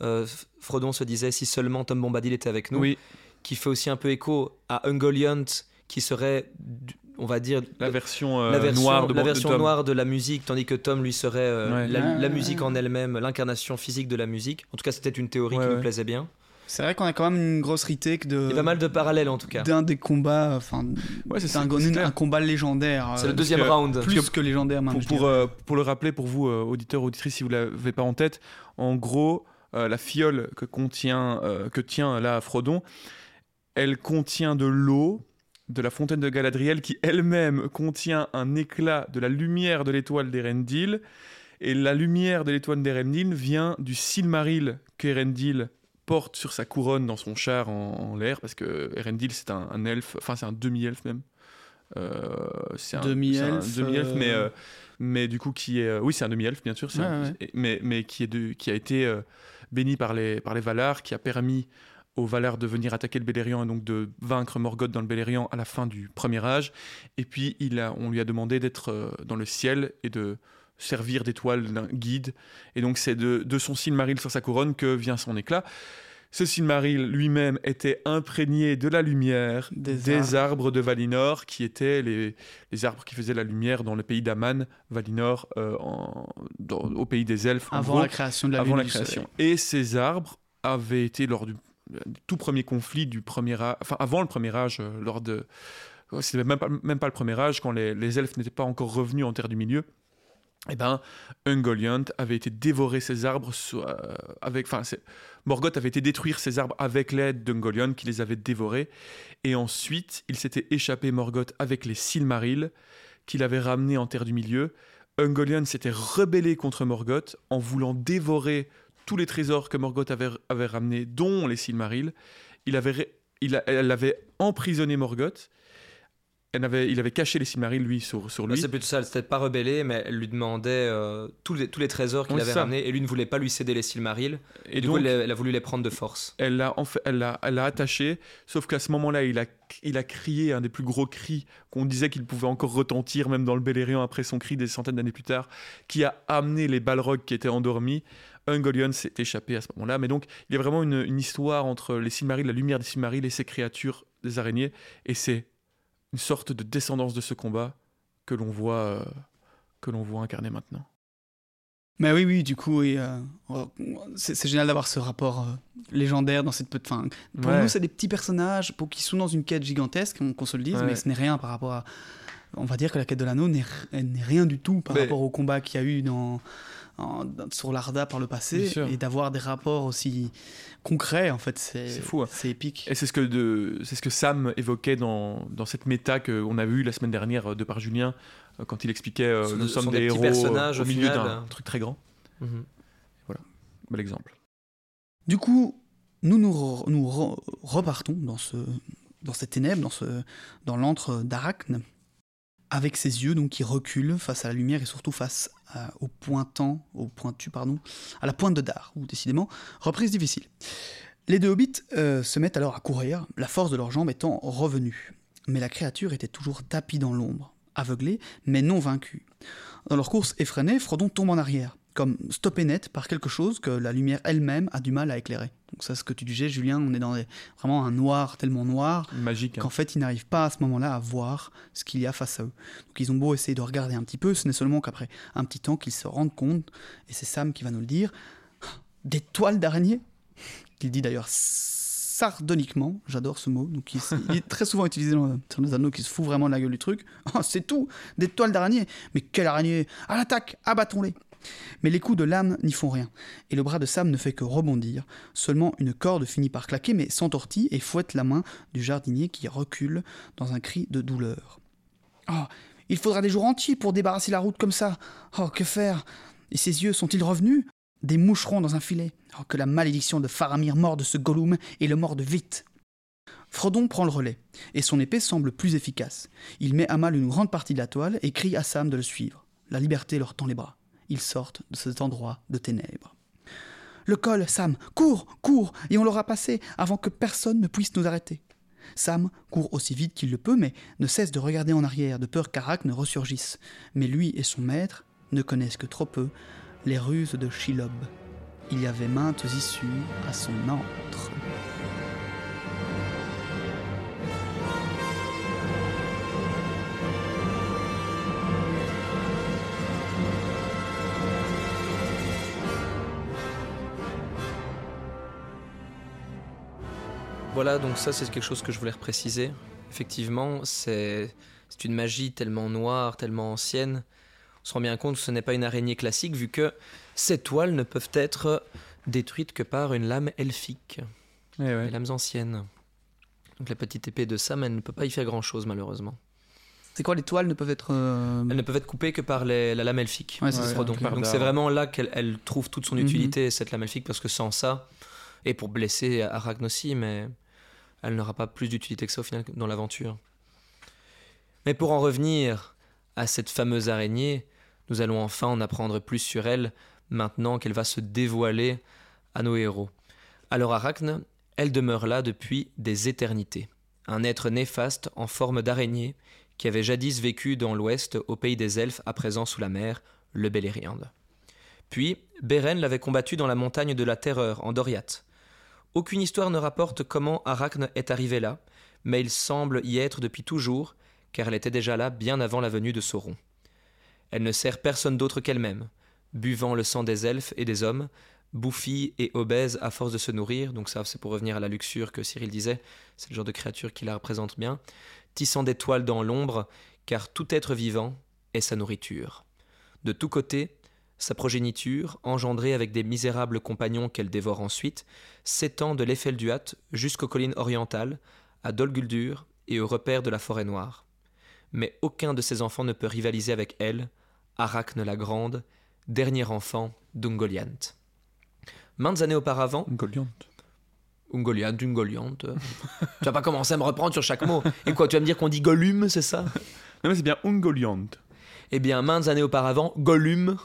euh, Frodon se disait si seulement Tom Bombadil était avec nous, oui, qui fait aussi un peu écho à Ungoliant, qui serait, du- on va dire, la version, euh, la version, noire de, la de version Tom. noire de la musique, tandis que Tom lui serait euh, Ouais. la, musique en elle-même, l'incarnation physique de la musique. En tout cas, c'était une théorie Ouais, qui ouais. me plaisait bien. C'est vrai qu'on a quand même une grosse retake de Il y a pas mal de parallèles en tout cas. d'un des combats, enfin, Ouais, c'est un, un combat légendaire. C'est euh, le deuxième que- round. plus que légendaire même. Pour, euh, pour le rappeler, pour vous, euh, auditeurs, auditrices, si vous ne l'avez pas en tête, en gros, euh, la fiole que, contient, euh, que tient là Frodon, elle contient de l'eau de la fontaine de Galadriel qui elle-même contient un éclat de la lumière de l'étoile d'Erendil. Et la lumière de l'étoile d'Erendil vient du Silmaril qu'Erendil porte sur sa couronne dans son char en, en l'air, parce que Erendil c'est un, un elfe, enfin c'est un demi-elfe même. Euh, c'est un Demi-elfe, euh, mais, euh, mais du coup qui est... oui c'est un demi-elfe bien sûr, c'est Ouais, un- ouais. Mais, mais qui, est de, qui a été béni par les, par les Valar, qui a permis aux Valar de venir attaquer le Beleriand et donc de vaincre Morgoth dans le Beleriand à la fin du premier âge. Et puis il a, on lui a demandé d'être dans le ciel et de servir d'étoile d'un guide. Et donc c'est de, de son Silmaril sur sa couronne que vient son éclat. Ce Silmaril lui-même était imprégné de la lumière Des des, arbres. de Valinor, qui étaient les, les arbres qui faisaient la lumière dans le pays d'Aman, Valinor, euh, en- dans- au pays des elfes. avant gros la création de la avant la et création. ces arbres avaient été lors du, du tout premier conflit du premier âge, enfin avant le premier âge, euh, lors de, c'était même pas, même pas le premier âge, quand les, les elfes n'étaient pas encore revenus en terre du milieu. Eh ben, Ungoliant avait été dévorer ces arbres euh, avec, enfin, Morgoth avait été détruire ces arbres avec l'aide d'Ungoliant qui les avait dévorés. Et ensuite, il s'était échappé Morgoth avec les Silmarils qu'il avait ramenés en terre du milieu. Ungoliant s'était rebellé contre Morgoth en voulant dévorer tous les trésors que Morgoth avait, ramenés, dont les Silmarils. Il avait, elle avait emprisonné Morgoth. Elle avait, il avait caché les Silmarils, lui, sur, sur Bah, lui. c'est plutôt ça, elle s'était pas rebellée, mais elle lui demandait euh, tous, les, tous les trésors qu'il Oui, avait ramenés, et lui ne voulait pas lui céder les Silmarils. Et du coup, elle, a- elle a voulu les prendre de force. elle l'a en fait, elle l'a, elle attaché, sauf qu'à ce moment-là, il a, il a crié un des plus gros cris qu'on disait qu'il pouvait encore retentir, même dans le Beleriand après son cri des centaines d'années plus tard, qui a amené les Balrogs qui étaient endormis. Ungoliant s'est échappé à ce moment-là, mais donc il y a vraiment une, une histoire entre les Silmarils, la lumière des Silmarils et ces créatures des araignées, et c'est une sorte de descendance de ce combat que l'on voit, euh, que l'on voit incarner maintenant. Mais oui, oui, du coup, et, euh, c'est c'est génial d'avoir ce rapport euh, légendaire dans cette petite. Enfin, pour Ouais. nous, c'est des petits personnages pour qui sont dans une quête gigantesque, qu'on se le dise, Ouais. mais ce n'est rien par rapport à. On va dire que la quête de l'anneau n'est rien du tout par Mais- rapport au combat qu'il y a eu dans, en- sur l'Arda par le passé, et d'avoir des rapports aussi concrets, en fait, c'est C'est fou, hein. C'est épique. Et c'est ce que de, c'est ce que Sam évoquait dans, dans cette méta qu'on a vue la semaine dernière euh, de par Julien euh, quand il expliquait euh, nous sommes des, héros personnages, au au milieu d'un truc très grand. Mhm. Bel exemple. Du coup, nous nous, re- nous re- repartons dans, ce, dans ces ténèbres, dans, ce, dans l'antre d'Arachne, avec ses yeux donc qui reculent face à la lumière et surtout face à- au pointant, au pointu pardon, à la pointe de Dar, ou décidément reprise difficile. Les deux hobbits euh, se mettent alors à courir, la force de leurs jambes étant revenue. Mais la créature était toujours tapie dans l'ombre, aveuglée, mais non vaincue. Dans leur course effrénée, Frodon tombe en arrière, comme stoppé net par quelque chose que la lumière elle-même a du mal à éclairer. Donc ça, ce que tu disais, Julien, on est dans des- vraiment un noir tellement noir Magique. hein. qu'en fait, ils n'arrivent pas à ce moment-là à voir ce qu'il y a face à eux. Donc ils ont beau essayer de regarder un petit peu, ce n'est seulement qu'après un petit temps qu'ils se rendent compte, et c'est Sam qui va nous le dire, des toiles d'araignée Qu'il dit d'ailleurs sardoniquement, j'adore ce mot, donc il, il est très souvent utilisé dans sur les anneaux qui se fout vraiment de la gueule du truc. *laughs* Oh, c'est tout, des toiles d'araignée Mais quelle araignée À l'attaque, abattons-les mais les coups de lame n'y font rien, et le bras de Sam ne fait que rebondir. Seulement une corde finit par claquer, mais s'entortille et fouette la main du jardinier qui recule dans un cri de douleur. Oh, il faudra des jours entiers pour débarrasser la route comme ça. Oh, que faire? Et ses yeux sont-ils revenus? Des moucherons dans un filet. Oh, que la malédiction de Faramir morde ce Gollum et le morde vite. Frodon prend le relais, et son épée semble plus efficace. Il met à mal une grande partie de la toile et crie à Sam de le suivre. La liberté leur tend les bras. Ils sortent de cet endroit de ténèbres. Le col, Sam, cours, cours, et on l'aura passé avant que personne ne puisse nous arrêter. Sam court aussi vite qu'il le peut, mais ne cesse de regarder en arrière, de peur qu'Arak ne ressurgisse. Mais lui et son maître ne connaissent que trop peu les ruses de Shilob. Il y avait maintes issues à son antre. Voilà, donc ça c'est quelque chose que je voulais repréciser. Effectivement, c'est c'est une magie tellement noire, tellement ancienne. On se rend bien compte que ce n'est pas une araignée classique vu que ces toiles ne peuvent être détruites que par une lame elfique, Eh ouais. les lames anciennes. Donc la petite épée de Sam, elle ne peut pas y faire grand-chose malheureusement. C'est quoi les toiles ne peuvent être. euh, Elles ne peuvent être coupées que par les- la lame elfique. Ouais, Ouais, Donc c'est vraiment là qu'elle elle trouve toute son Mhm. utilité, cette lame elfique, parce que sans ça, et pour blesser Arachne aussi, mais elle n'aura pas plus d'utilité que ça au final dans l'aventure. Mais pour en revenir à cette fameuse araignée, nous allons enfin en apprendre plus sur elle maintenant qu'elle va se dévoiler à nos héros. Alors Arachne, elle demeure là depuis des éternités. Un être néfaste en forme d'araignée qui avait jadis vécu dans l'ouest au pays des elfes à présent sous la mer, le Beleriand. Puis, Beren l'avait combattu dans la montagne de la Terreur, en Doriath. Aucune histoire ne rapporte comment Arachne est arrivé là, mais il semble y être depuis toujours, car elle était déjà là bien avant la venue de Sauron. Elle ne sert personne d'autre qu'elle-même, buvant le sang des elfes et des hommes, bouffie et obèse à force de se nourrir, donc ça c'est pour revenir à la luxure que Cyril disait, c'est le genre de créature qui la représente bien, tissant des toiles dans l'ombre, car tout être vivant est sa nourriture. De tous côtés, sa progéniture, engendrée avec des misérables compagnons qu'elle dévore ensuite, s'étend de l'Effelduat jusqu'aux collines orientales, à Dol Guldur et au repère de la forêt noire. Mais aucun de ses enfants ne peut rivaliser avec elle, Arachne la Grande, dernier enfant d'Ungoliant. Maintes années auparavant. Ungoliant, Ungoliant. euh, *laughs* tu vas pas commencer à me reprendre sur chaque mot. Et quoi, tu vas me dire qu'on dit Gollum, c'est ça? Non, mais c'est bien Ungoliant. Eh bien, maintes années auparavant, Gollum,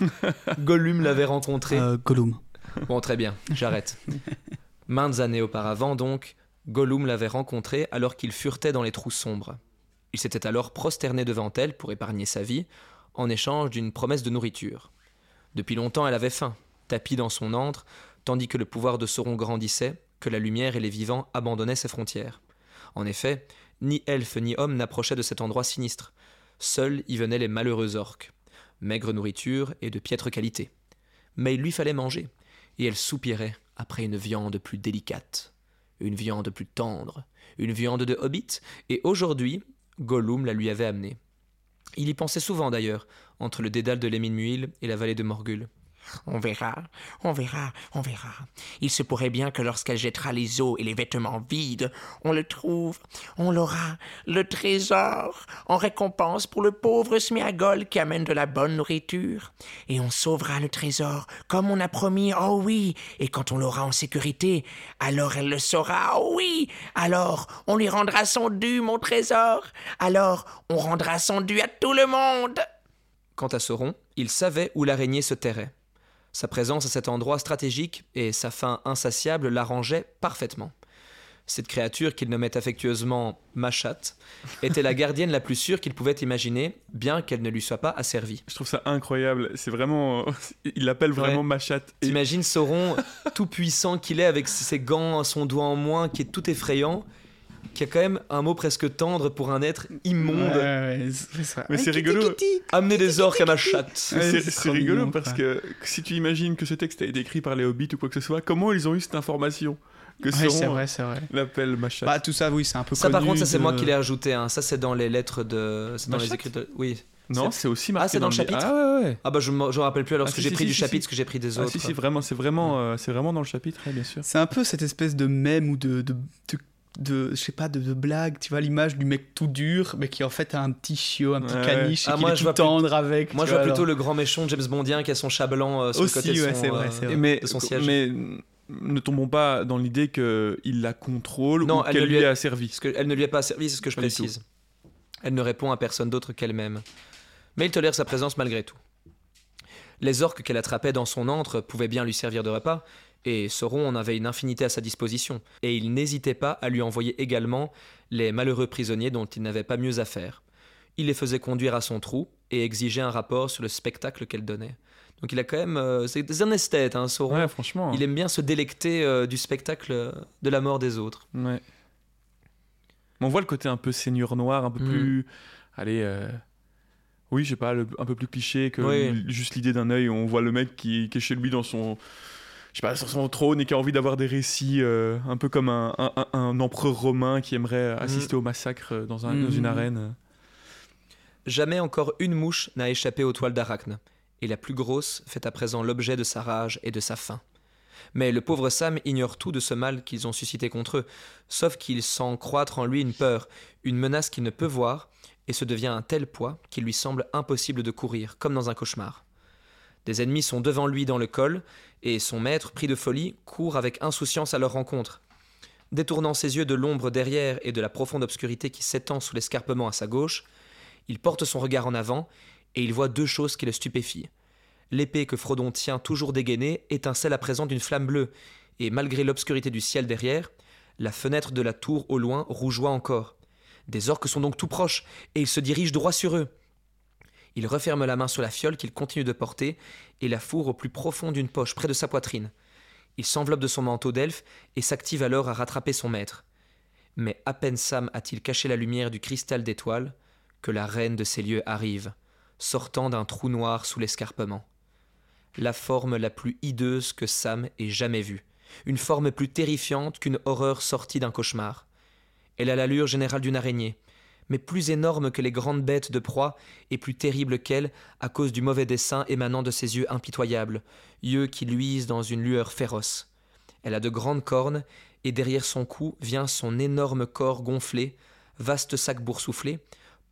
*laughs* Gollum l'avait rencontré. euh, Gollum. Bon, très bien, j'arrête. *laughs* Maintes années auparavant, donc, Gollum l'avait rencontrée alors qu'il furetait dans les trous sombres. Il s'était alors prosterné devant elle pour épargner sa vie, en échange d'une promesse de nourriture. Depuis longtemps, elle avait faim, tapie dans son antre, tandis que le pouvoir de Sauron grandissait, que la lumière et les vivants abandonnaient ses frontières. En effet, ni elfes ni hommes n'approchaient de cet endroit sinistre. Seuls y venaient les malheureux orques. maigre nourriture et de piètre qualité. Mais il lui fallait manger, et elle soupirait après une viande plus délicate, une viande plus tendre, une viande de hobbit, et aujourd'hui, Gollum la lui avait amenée. Il y pensait souvent d'ailleurs, entre le dédale de l'Émine-Muil et la vallée de Morgul. On verra, on verra, on verra. Il se pourrait bien que lorsqu'elle jettera les os et les vêtements vides, on le trouve, on l'aura, le trésor, en récompense pour le pauvre Smiagol qui amène de la bonne nourriture. Et on sauvera le trésor, comme on a promis, oh oui, et quand on l'aura en sécurité, alors elle le saura, oh oui, alors on lui rendra son dû, mon trésor, alors on rendra son dû à tout le monde. Quant à Sauron, il savait où l'araignée se terrait. Sa présence à cet endroit stratégique et sa faim insatiable l'arrangeaient parfaitement. Cette créature qu'il nommait affectueusement Machat était la gardienne la plus sûre qu'il pouvait imaginer, bien qu'elle ne lui soit pas asservie. Je trouve ça incroyable. C'est vraiment. *laughs* Il l'appelle vraiment Ouais. Et- T'imagines Sauron, tout puissant qu'il est, avec ses gants, son doigt en moins, qui est tout effrayant, qui a quand même un mot presque tendre pour un être immonde. Ouais, ouais, c'est ça. Mais c'est rigolo. Amener des orques à. Mais Ouais, c'est rigolo parce que si tu imagines que ce texte a été écrit par les hobbits ou quoi que ce soit, comment ils ont eu cette information que Ouais, c'est vrai, c'est vrai. l'appelle Machat Bah, tout ça, oui, c'est un peu Ça, par contre, ça, c'est de- moi qui l'ai ajouté. hein. Ça, c'est dans les lettres de. C'est dans les écrits de. Oui. Non, c'est- aussi marqué Ah, c'est dans le chapitre? Ah ouais, ouais. Ah, bah, je me je me rappelle plus alors Ah, ce que j'ai si, pris si, du si, chapitre, si. ce que j'ai pris des Ah, autres. si, si, vraiment, c'est vraiment, euh, c'est vraiment dans le chapitre, ouais, bien sûr. C'est un peu cette espèce de mème ou de, de, de, de- je sais pas, de, de blague, tu vois, l'image du mec tout dur, mais qui en fait a un petit chiot, un petit Ouais. caniche, Ah, et qui moi, est tout plus- tendre avec. Moi, je vois vois, plutôt le grand méchant James Bondien qui a son chablan euh, sur Aussi, le côté de ouais, son, c'est vrai, euh, c'est vrai. Et mais, de son siège. mais ne tombons pas dans l'idée qu'il la contrôle Non, ou elle qu'elle lui lui a- a servi. Qu'elle ne lui a pas servi, c'est ce que je Pas précise. Elle ne répond à personne d'autre qu'elle-même. Mais il tolère sa présence malgré tout. Les orques qu'elle attrapait dans son antre pouvaient bien lui servir de repas, et Sauron en avait une infinité à sa disposition, et il n'hésitait pas à lui envoyer également les malheureux prisonniers dont il n'avait pas mieux à faire. Il les faisait conduire à son trou et exigeait un rapport sur le spectacle qu'elle donnait. Donc il a quand même... euh, c'est un esthète, hein, Sauron. Ouais, franchement. Il aime bien se délecter euh, du spectacle euh, de la mort des autres. Ouais. Mais On voit le côté un peu seigneur noir, un peu Mm. plus. Allez. euh, Oui, je sais pas, le- un peu plus cliché que Oui. juste l'idée d'un œil. On voit le mec qui, qui est chez lui dans son. Je sais pas, sur son trône et qui a envie d'avoir des récits euh, un peu comme un, un- empereur romain qui aimerait assister au massacre euh, dans, un- dans une Mm. arène. Jamais encore une mouche n'a échappé aux toiles d'Arachne, et la plus grosse fait à présent l'objet de sa rage et de sa faim. Mais le pauvre Sam ignore tout de ce mal qu'ils ont suscité contre eux, sauf qu'il sent croître en lui une peur, une menace qu'il ne peut voir, et ce devient un tel poids qu'il lui semble impossible de courir, comme dans un cauchemar. Des ennemis sont devant lui dans le col, et son maître, pris de folie, court avec insouciance à leur rencontre. Détournant ses yeux de l'ombre derrière et de la profonde obscurité qui s'étend sous l'escarpement à sa gauche, il porte son regard en avant et il voit deux choses qui le stupéfient. L'épée que Frodon tient toujours dégainée étincelle à présent d'une flamme bleue, et malgré l'obscurité du ciel derrière, la fenêtre de la tour au loin rougeoie encore. Des orques sont donc tout proches, et il se dirige droit sur eux. Il referme la main sur la fiole qu'il continue de porter, et la fourre au plus profond d'une poche près de sa poitrine. Il s'enveloppe de son manteau d'elfe et s'active alors à rattraper son maître. Mais à peine Sam a-t-il caché la lumière du cristal d'étoile que la reine de ces lieux arrive, sortant d'un trou noir sous l'escarpement. La forme la plus hideuse que Sam ait jamais vue, une forme plus terrifiante qu'une horreur sortie d'un cauchemar. Elle a l'allure générale d'une araignée, mais plus énorme que les grandes bêtes de proie et plus terrible qu'elle à cause du mauvais dessin émanant de ses yeux impitoyables, yeux qui luisent dans une lueur féroce. Elle a de grandes cornes, et derrière son cou vient son énorme corps gonflé, vaste sac boursouflé,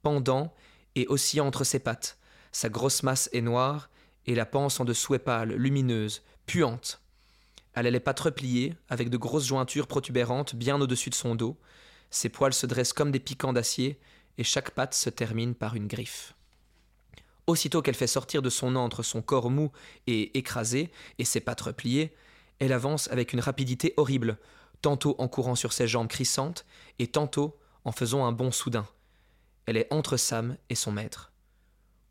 pendant et oscillant entre ses pattes. Sa grosse masse est noire, et la panse en dessous est pâle, lumineuse, puante. Elle a les pattes repliées, avec de grosses jointures protubérantes bien au-dessus de son dos. Ses poils se dressent comme des piquants d'acier, et chaque patte se termine par une griffe. Aussitôt qu'elle fait sortir de son antre son corps mou et écrasé, et ses pattes repliées, elle avance avec une rapidité horrible, tantôt en courant sur ses jambes crissantes, et tantôt en faisant un bond soudain. Elle est entre Sam et son maître.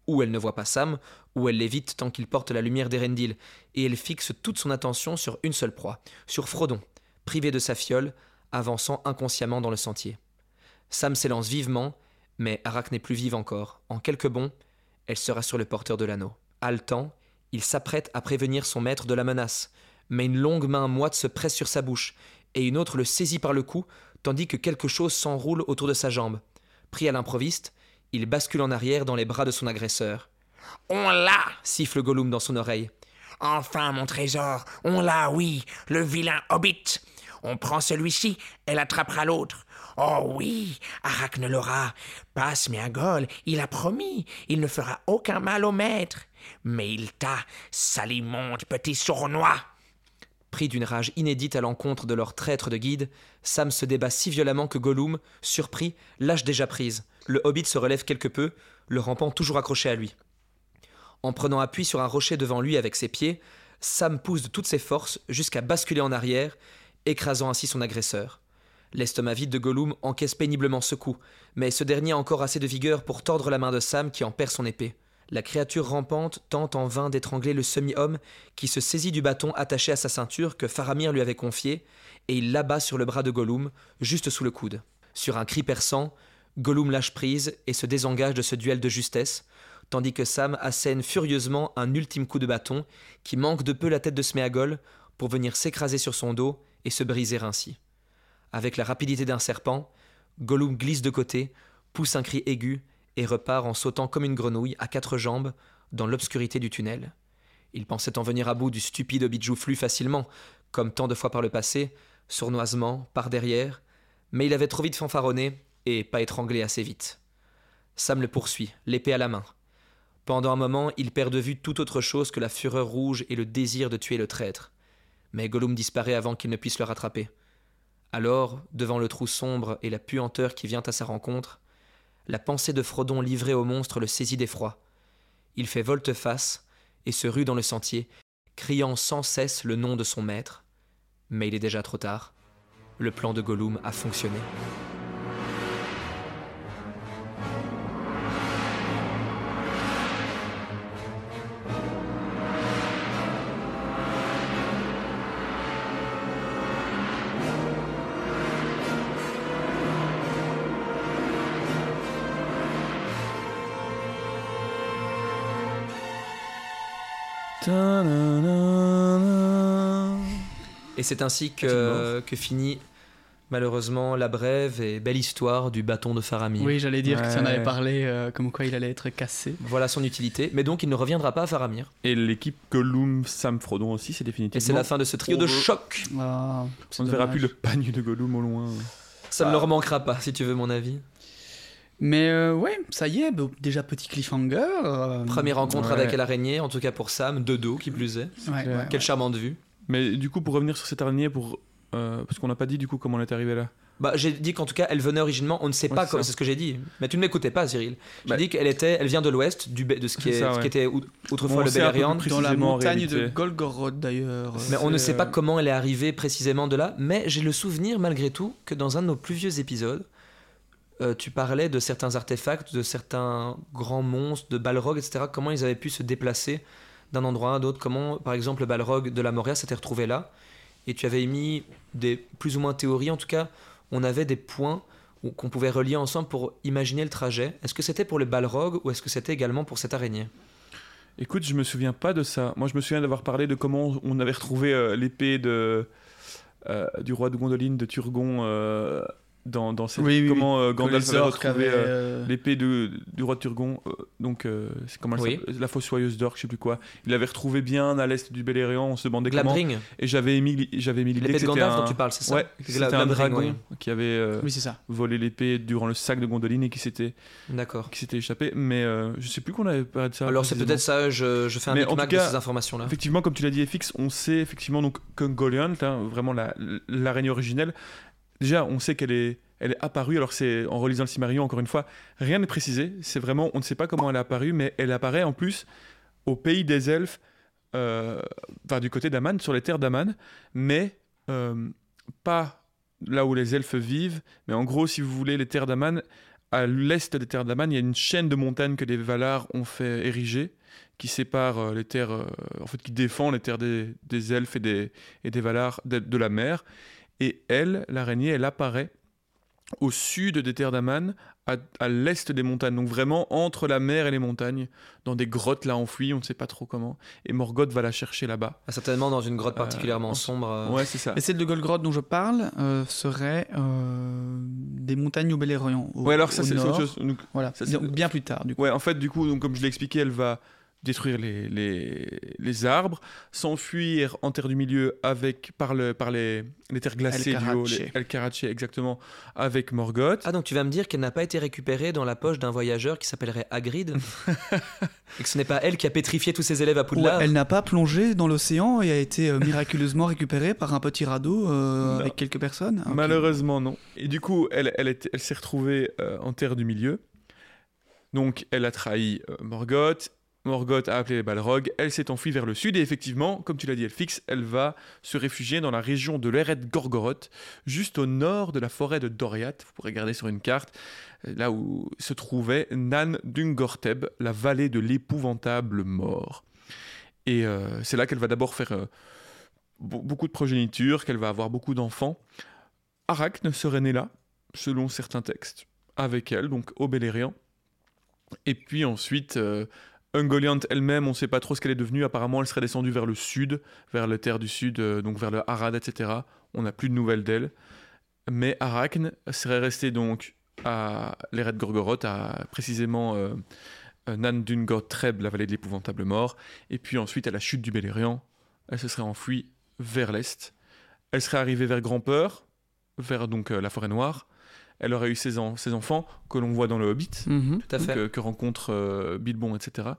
Ou elle ne voit pas Sam, ou elle l'évite tant qu'il porte la lumière d'Erendil, et elle fixe toute son attention sur une seule proie, sur Frodon, privé de sa fiole, avançant inconsciemment dans le sentier. Sam s'élance vivement, mais Arak n'est plus vive encore. En quelques bonds, elle sera sur le porteur de l'anneau. Haletant, il s'apprête à prévenir son maître de la menace, mais une longue main moite se presse sur sa bouche, et une autre le saisit par le cou, tandis que quelque chose s'enroule autour de sa jambe. Pris à l'improviste, il bascule en arrière dans les bras de son agresseur. On l'a Siffle Gollum dans son oreille. Enfin, mon trésor, on l'a, oui, le vilain hobbit. On prend celui-ci, elle attrapera l'autre. Oh oui, Arachne l'aura. Passe Sméagol, il a promis, il ne fera aucun mal au maître. Mais il t'a, salimonde petit sournois. Pris d'une rage inédite à l'encontre de leur traître de guide, Sam se débat si violemment que Gollum, surpris, lâche déjà prise. Le hobbit se relève quelque peu, le rampant toujours accroché à lui. En prenant appui sur un rocher devant lui avec ses pieds, Sam pousse de toutes ses forces jusqu'à basculer en arrière, écrasant ainsi son agresseur. L'estomac vide de Gollum encaisse péniblement ce coup, mais ce dernier a encore assez de vigueur pour tordre la main de Sam qui en perd son épée. La créature rampante tente en vain d'étrangler le semi-homme qui se saisit du bâton attaché à sa ceinture que Faramir lui avait confié, et il l'abat sur le bras de Gollum, juste sous le coude. Sur un cri perçant, Gollum lâche prise et se désengage de ce duel de justesse, tandis que Sam assène furieusement un ultime coup de bâton qui manque de peu la tête de Sméagol pour venir s'écraser sur son dos et se briser ainsi. Avec la rapidité d'un serpent, Gollum glisse de côté, pousse un cri aigu et repart en sautant comme une grenouille à quatre jambes dans l'obscurité du tunnel. Il pensait en venir à bout du stupide hobbit joufflu facilement, comme tant de fois par le passé, sournoisement, par derrière, mais il avait trop vite fanfaronné et pas étranglé assez vite. Sam le poursuit, l'épée à la main. Pendant un moment, il perd de vue toute autre chose que la fureur rouge et le désir de tuer le traître. Mais Gollum disparaît avant qu'il ne puisse le rattraper. Alors, devant le trou sombre et la puanteur qui vient à sa rencontre, la pensée de Frodon livrée au monstre le saisit d'effroi. Il fait volte-face et se rue dans le sentier, criant sans cesse le nom de son maître. Mais il est déjà trop tard. Le plan de Gollum a fonctionné. Et c'est ainsi que, que finit malheureusement la brève et belle histoire du bâton de Faramir. Oui, j'allais dire que tu en Ouais. avais parlé, euh, comme quoi il allait être cassé. Voilà son utilité, mais donc il ne reviendra pas à Faramir. Et l'équipe Gollum, Sam, Frodon aussi, c'est Et définitivement. c'est la fin de ce trio de choc. Ah, On ne verra plus le pagne de Gollum au loin. Ça ne leur manquera pas, si tu veux mon avis. Mais euh, ouais, ça y est, déjà petit cliffhanger. euh, Première rencontre Ouais. avec l'araignée, en tout cas pour Sam, de dos qui plus est. ouais, ouais, Quelle ouais. charmante vue. Mais du coup, pour revenir sur cette araignée, pour, euh, parce qu'on n'a pas dit du coup comment elle est arrivée là. Bah, j'ai dit qu'en tout cas, elle venait originellement, on ne sait Ouais, pas c'est comment, c'est ce que j'ai dit. Mais tu ne m'écoutais pas, Cyril. J'ai Bah- dit qu'elle était, elle vient de l'ouest, du, de ce qui, est, ça, ce qui était autrefois On le Beleriand. Dans la montagne de Golgorod d'ailleurs. Mais on ne sait pas euh, comment elle est arrivée précisément de là, mais j'ai le souvenir malgré tout que dans un de nos plus vieux épisodes, euh, tu parlais de certains artefacts, de certains grands monstres, de Balrog, etc., comment ils avaient pu se déplacer d'un endroit à un autre, comment par exemple le Balrog de la Moria s'était retrouvé là, et tu avais émis des plus ou moins théories, en tout cas on avait des points qu'on pouvait relier ensemble pour imaginer le trajet. Est-ce que c'était pour le Balrog ou est-ce que c'était également pour cette araignée? Écoute, je me souviens pas de ça. Moi, je me souviens d'avoir parlé de comment on avait retrouvé euh, l'épée de euh, du roi de Gondoline de Turgon euh, dans, dans cette. Oui, oui, comment euh, Gandalf avait retrouvé euh, euh, l'épée de, du roi de Turgon. euh, donc, euh, c'est comment elle Oui. s'appelle La fossoyeuse d'orque, je sais plus quoi. Il l'avait retrouvé bien à l'est du Beleriand. On se demandait comment. Glabring Et j'avais émis, j'avais l'idée L'épée que de c'était Gandalf un... dont tu parles, c'est ça Ouais, c'était un dragon oui. qui avait euh, Oui, c'est ça. volé l'épée durant le sac de Gondoline et qui s'était D'accord. qui s'était échappé. Mais euh, je sais plus qu'on avait parlé de ça. Alors c'est peut-être ça, je, je fais un Mais en micmac de ces informations-là. Effectivement, comme tu l'as dit, FX, on sait effectivement donc que Goliant, hein, vraiment la- l'araignée originelle, déjà on sait qu'elle est, apparue, alors c'est en relisant le Cimarion encore une fois, rien n'est précisé, c'est vraiment, on ne sait pas comment elle est apparue, mais elle apparaît en plus au pays des elfes, euh, du côté d'Aman, sur les terres d'Aman, mais euh, pas là où les elfes vivent, mais en gros, si vous voulez, les terres d'Aman, à l'est des terres d'Aman, il y a une chaîne de montagnes que les Valar ont fait ériger, qui sépare euh, les terres, euh, en fait, qui défend les terres des, elfes et des, et des Valar de la mer. Et elle, l'araignée, elle apparaît au sud des terres d'Aman, à, à l'est des montagnes, donc vraiment entre la mer et les montagnes, dans des grottes là enfouies, on ne sait pas trop comment. Et Morgoth va la chercher là-bas. Ah, certainement dans une grotte Euh, particulièrement en- sombre. euh, Ouais, c'est ça. Et celle de Golgroth dont je parle euh, serait euh, des montagnes au Beleriand. Au, Ouais, alors ça c'est autre chose. Donc, Voilà, Ça, c'est- Donc, bien plus tard du coup. Ouais, en fait, du coup, donc, comme je l'ai expliqué, elle va détruire les, les, les arbres, s'enfuir en terre du milieu avec, par, le, par les, les terres glacées El du haut, les- El Karache, exactement, avec Morgoth. Ah, donc tu vas me dire qu'elle n'a pas été récupérée dans la poche d'un voyageur qui s'appellerait Hagrid *laughs* Et que ce n'est pas elle qui a pétrifié tous ses élèves à Ouais, Poudlard elle n'a pas plongé dans l'océan et a été euh, miraculeusement récupérée par un petit radeau euh, avec quelques personnes. Malheureusement, non. Et du coup, elle, elle, s'est retrouvée euh, en terre du milieu. Donc, elle a trahi euh, Morgoth. Morgoth a appelé les Balrogs. Elle s'est enfuie vers le sud. Et effectivement, comme tu l'as dit, Elfix, elle va se réfugier dans la région de l'Eret Gorgoroth, juste au nord de la forêt de Doriath. Vous pourrez regarder sur une carte, euh, là où se trouvait Nan Dungorteb, la vallée de l'épouvantable mort. Et euh, c'est là qu'elle va d'abord faire euh, be- beaucoup de progéniture, qu'elle va avoir beaucoup d'enfants. Arachne serait né là, selon certains textes, avec elle, donc au Beleriand. Et puis ensuite, Ungoliant elle-même, on ne sait pas trop ce qu'elle est devenue. Apparemment, elle serait descendue vers le sud, vers les terres du sud, euh, donc vers le Harad, etc. On n'a plus de nouvelles d'elle. Mais Arachne serait restée donc à l'Eret Gorgoroth, à précisément euh, euh, Nan Dungortreb, la vallée de l'épouvantable mort. Et puis ensuite, à la chute du Beleriand, elle se serait enfuie vers l'est. Elle serait arrivée vers Grandpeur, vers donc euh, la forêt noire. Elle aurait eu ses, en- ses enfants que l'on voit dans le Hobbit, Mhm. Tout à fait. euh, que rencontre euh, Bilbon, etc.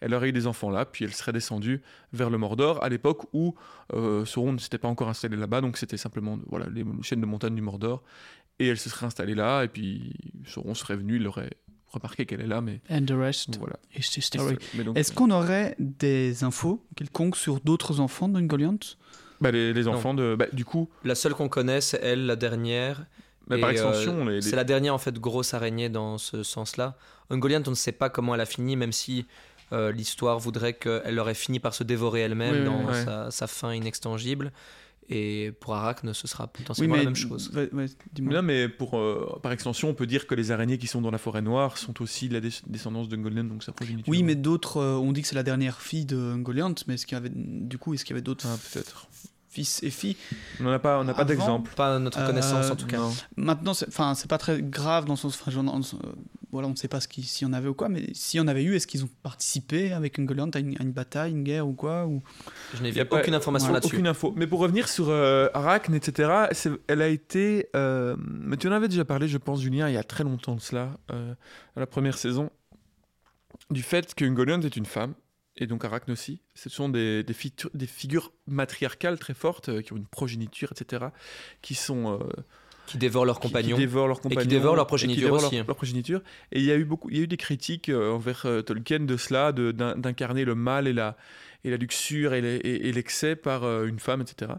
Elle aurait eu des enfants là, puis elle serait descendue vers le Mordor à l'époque où euh, Sauron ne s'était pas encore installé là-bas, donc c'était simplement voilà, les chaînes de montagnes du Mordor. Et elle se serait installée là, et puis Sauron serait venu, il aurait remarqué qu'elle est là, mais And the rest voilà. is history. Est-ce qu'on aurait des infos quelconques sur d'autres enfants d'Ungoliant? Bah, les, les enfants de. bah, du coup, La seule qu'on connaît, c'est elle, la dernière. Et, euh, extension, les, les- C'est la dernière en fait grosse araignée dans ce sens-là. Ungoliant, on ne sait pas comment elle a fini, même si euh, l'histoire voudrait qu'elle aurait fini par se dévorer elle-même Oui, dans ouais. sa, sa fin inextangible. Et pour Arachne, ce sera Oui, potentiellement mais la même chose. ouais, ouais, dis-moi. Mais non, mais pour, euh, par extension, on peut dire que les araignées qui sont dans la forêt noire sont aussi la des- descendance de Golden, donc sa progéniture. Oui, mais d'autres, euh, on dit que c'est la dernière fille de Ungoliant, mais est-ce qu'il y avait, du coup, est-ce qu'il y avait d'autres Ah, peut-être. Fils et filles On n'a pas, on n'a pas d'exemple. Pas à notre Euh, connaissance en tout cas. Non. Maintenant, c'est- enfin, c'est pas très grave dans le sens, euh, voilà, on ne sait pas ce qui- s'il y en avait ou quoi, mais s'il y en avait eu, est-ce qu'ils ont participé avec Ungoliant à une, à une bataille, une guerre ou quoi ou... Je n'ai vu a pas- aucune information Ouais, là-dessus. Aucune info. Mais pour revenir sur euh, Arachne, etc., elle a été. euh, mais tu en avais déjà parlé, je pense, Julien, il y a très longtemps de cela, euh, à la première saison, du fait que Ungoliant est une femme, et donc Arachne aussi. Ce sont des, des, fitu- des figures matriarcales très fortes, euh, qui ont une progéniture, etc., qui sont. euh, Qui dévorent leurs qui- compagnons. qui dévorent leurs qui compagnons dévorent leur et qui progéniture dévorent aussi. leur- leur progéniture. Et il y a eu beaucoup, il y a eu des critiques euh, envers Tolkien de cela, de- d'incarner le mal et la et la luxure et l'excès par une femme, etc.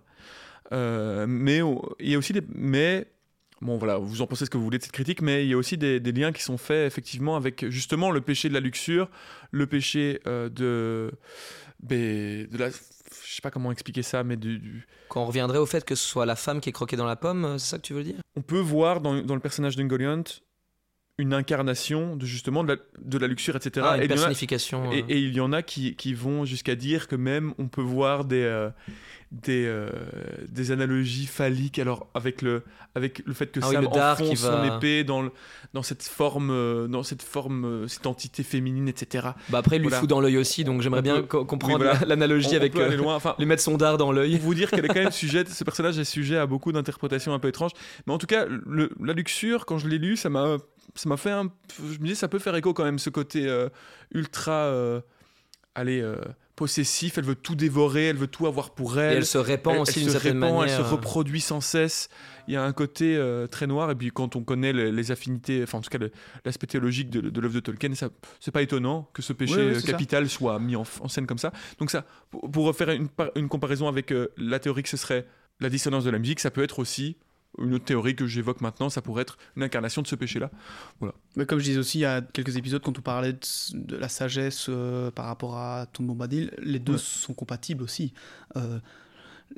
Mais il y a aussi des, mais bon voilà, vous en pensez ce que vous voulez de cette critique, mais il y a aussi des, des liens qui sont faits effectivement avec justement le péché de la luxure, le péché euh, de ben, de la je sais pas comment expliquer ça, mais du- du, Quand on reviendrait au fait que ce soit la femme qui est croquée dans la pomme, c'est ça que tu veux dire? On peut voir dans, dans le personnage d'Ungoliant une incarnation de justement de la, de la luxure, etc. Ah, et, une il y en a, personnification. et- euh. et il y en a qui, qui vont jusqu'à dire que même on peut voir des, euh, des, euh, des analogies phalliques alors avec le, avec le fait que Ah oui, Sam qui enfonce son va- épée dans, le, dans cette forme, dans cette forme, cette entité féminine, etc. Bah après, il lui Voilà. fout dans l'œil aussi, donc j'aimerais bien peut- comprendre oui, *laughs* l'analogie avec euh, loin. Enfin, lui mettre son dard dans l'œil. vous dire qu'elle est quand même *laughs* sujette, ce personnage est sujet à beaucoup d'interprétations un peu étranges. Mais en tout cas, le- la luxure, quand je l'ai lu, ça m'a, ça m'a fait un, je me dis, ça peut faire écho quand même, ce côté euh, ultra, euh, allez, euh, possessif. Elle veut tout dévorer, elle veut tout avoir pour Et elle. elle se répand Elle- aussi elle d'une se certaine répand, manière. Elle se reproduit sans cesse. Il y a un côté euh, très noir. Et puis quand on connaît les, les affinités, enfin en tout cas l'aspect théologique de, de l'œuvre de Tolkien, c'est pas étonnant que ce péché ça. capital soit mis en, en scène comme ça. Donc ça, pour, pour faire une, par- une comparaison avec euh, la théorie que ce serait la dissonance de la musique, ça peut être aussi une autre théorie que j'évoque maintenant, ça pourrait être une incarnation de ce péché-là. Mais comme je disais aussi il y a quelques épisodes, quand on parlait de, la sagesse euh, par rapport à Tom Bombadil, les deux Ouais. sont compatibles aussi. Euh,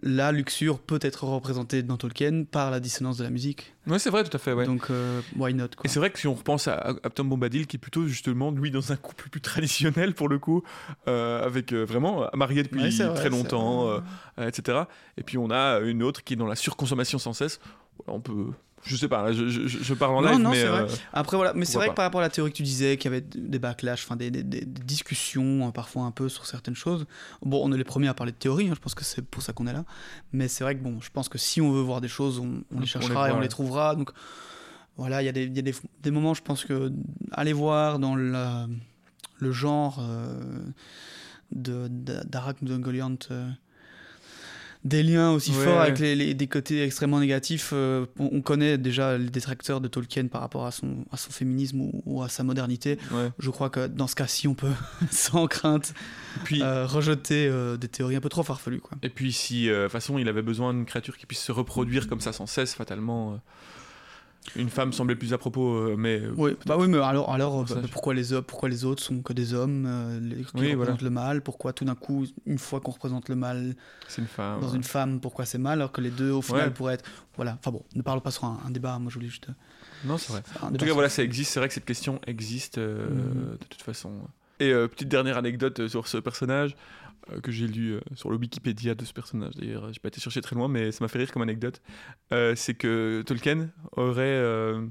la luxure peut être représentée dans Tolkien par la dissonance de la musique. Ouais, c'est vrai, tout à fait. Ouais. Donc, euh, why not quoi. Et c'est vrai que si on repense à, à Tom Bombadil, qui est plutôt justement lui dans un couple plus traditionnel pour le coup, euh, avec euh, vraiment marié depuis Ouais, c'est vrai, très longtemps, etc. Et puis on a une autre qui est dans la surconsommation sans cesse. On peut, je sais pas, je, je- je parle en Non, live, non, mais c'est vrai. euh, Après voilà, mais c'est vrai pas. que par rapport à la théorie que tu disais, qu'il y avait des backlash, enfin des, des- discussions euh, parfois un peu sur certaines choses. Bon, on est les premiers à parler de théorie, hein, je pense que c'est pour ça qu'on est là. Mais c'est vrai que bon, je pense que si on veut voir des choses, on, on les cherchera voit, et on ouais. les trouvera. Donc voilà, il y a, des, y a des, des moments, je pense que aller voir dans la- le genre euh, de d'Arak euh, des liens aussi Ouais, forts avec les, les- des côtés extrêmement négatifs. euh, on, on connaît déjà les détracteurs de Tolkien par rapport à son, à son féminisme ou, ou à sa modernité. ouais. Je crois que dans ce cas-ci, on peut, *laughs* sans crainte, Puis, euh, rejeter euh, des théories un peu trop farfelues. Quoi. Et puis si, de toute façon, il avait besoin d'une créature qui puisse se reproduire comme ça sans cesse, fatalement, une femme semblait plus à propos, euh, mais euh, Oui, bah oui, mais alors, alors Ça, bah, pourquoi, les, autres- pourquoi les autres sont que des hommes euh, les, qui Oui, représentent voilà. le mal? Pourquoi tout d'un coup, une fois qu'on représente le mal c'est une femme. dans ouais. une femme, pourquoi c'est mal alors que les deux au final Ouais. pourraient être. Voilà, enfin bon, ne parlons pas sur un, un débat, moi je voulais juste. Non, c'est vrai. En tout cas, sur- voilà, ça existe. C'est vrai que cette question existe euh, Mhm. de toute façon. Et euh, petite dernière anecdote euh, sur ce personnage euh, que j'ai lu euh, sur le Wikipédia de ce personnage. D'ailleurs, j'ai pas été chercher très loin, mais ça m'a fait rire comme anecdote. Euh, c'est que Tolkien aurait. euh,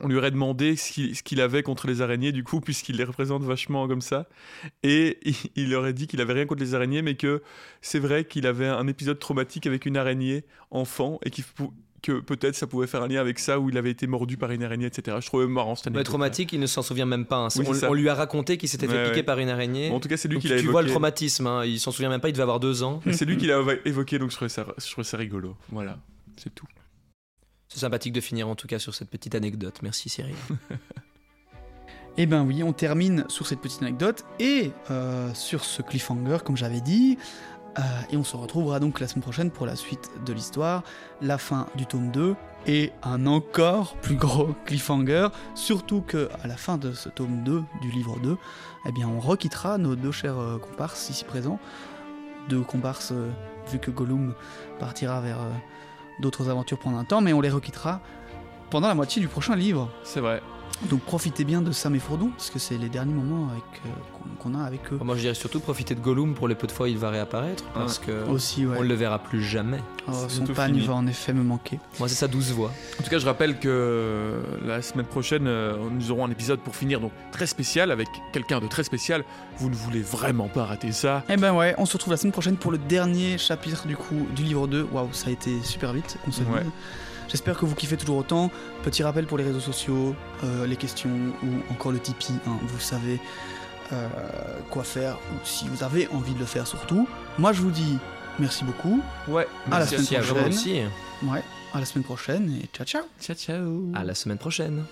on lui aurait demandé ce qu'il avait contre les araignées, du coup, puisqu'il les représente vachement comme ça. Et *laughs* il, aurait dit qu'il avait rien contre les araignées, mais que c'est vrai qu'il avait un épisode traumatique avec une araignée enfant et qu'il que peut-être ça pouvait faire un lien avec ça où il avait été mordu par une araignée, etc. Je trouvais marrant cette Mais anecdote. traumatique, il ne s'en souvient même pas. hein. Oui, on, lui a raconté qu'il s'était fait Ouais, piquer ouais. par une araignée. Bon, en tout cas, c'est lui qui tu, l'a tu évoqué. vois le traumatisme, hein. il s'en souvient même pas, il devait avoir deux ans. Mais c'est lui qui l'a *laughs* évoqué, donc je trouvais ça, je trouvais ça rigolo. Voilà, c'est tout. C'est sympathique de finir en tout cas sur cette petite anecdote. Merci Cyril. *laughs* Eh ben oui, on termine sur cette petite anecdote et euh, sur ce cliffhanger, comme j'avais dit. Euh, et on se retrouvera donc la semaine prochaine pour la suite de l'histoire, la fin du tome 2 et un encore plus gros *laughs* cliffhanger. Surtout que à la fin de ce tome 2 du livre 2, eh bien on requittera nos deux chers euh, comparses ici présents. Deux comparses, euh, vu que Gollum partira vers d'autres aventures pendant un temps, mais on les requittera pendant la moitié du prochain livre. C'est vrai. Donc profitez bien de Sam et Frodon, parce que c'est les derniers moments avec, euh, qu'on- qu'on a avec eux. Moi je dirais surtout profiter de Gollum pour les peu de fois où il va réapparaître, parce que Aussi, ouais. on ne le verra plus jamais. Oh, son pagne va en effet me manquer. Moi c'est sa douce voix. En tout cas, je rappelle que euh, la semaine prochaine, euh, nous aurons un épisode pour finir, donc très spécial, avec quelqu'un de très spécial. Vous ne voulez vraiment pas rater ça. Eh ben ouais, on se retrouve la semaine prochaine pour le dernier chapitre du coup du livre 2. Waouh, ça a été super vite, on se Ouais. J'espère que vous kiffez toujours autant. Petit rappel pour les réseaux sociaux, euh, les questions ou encore le Tipeee. hein, vous savez euh, quoi faire ou si vous avez envie de le faire surtout. Moi je vous dis merci beaucoup. Ouais, À la semaine Merci à vous prochaine. aussi. Ouais, à la semaine prochaine et ciao ciao. Ciao, ciao. À la semaine prochaine.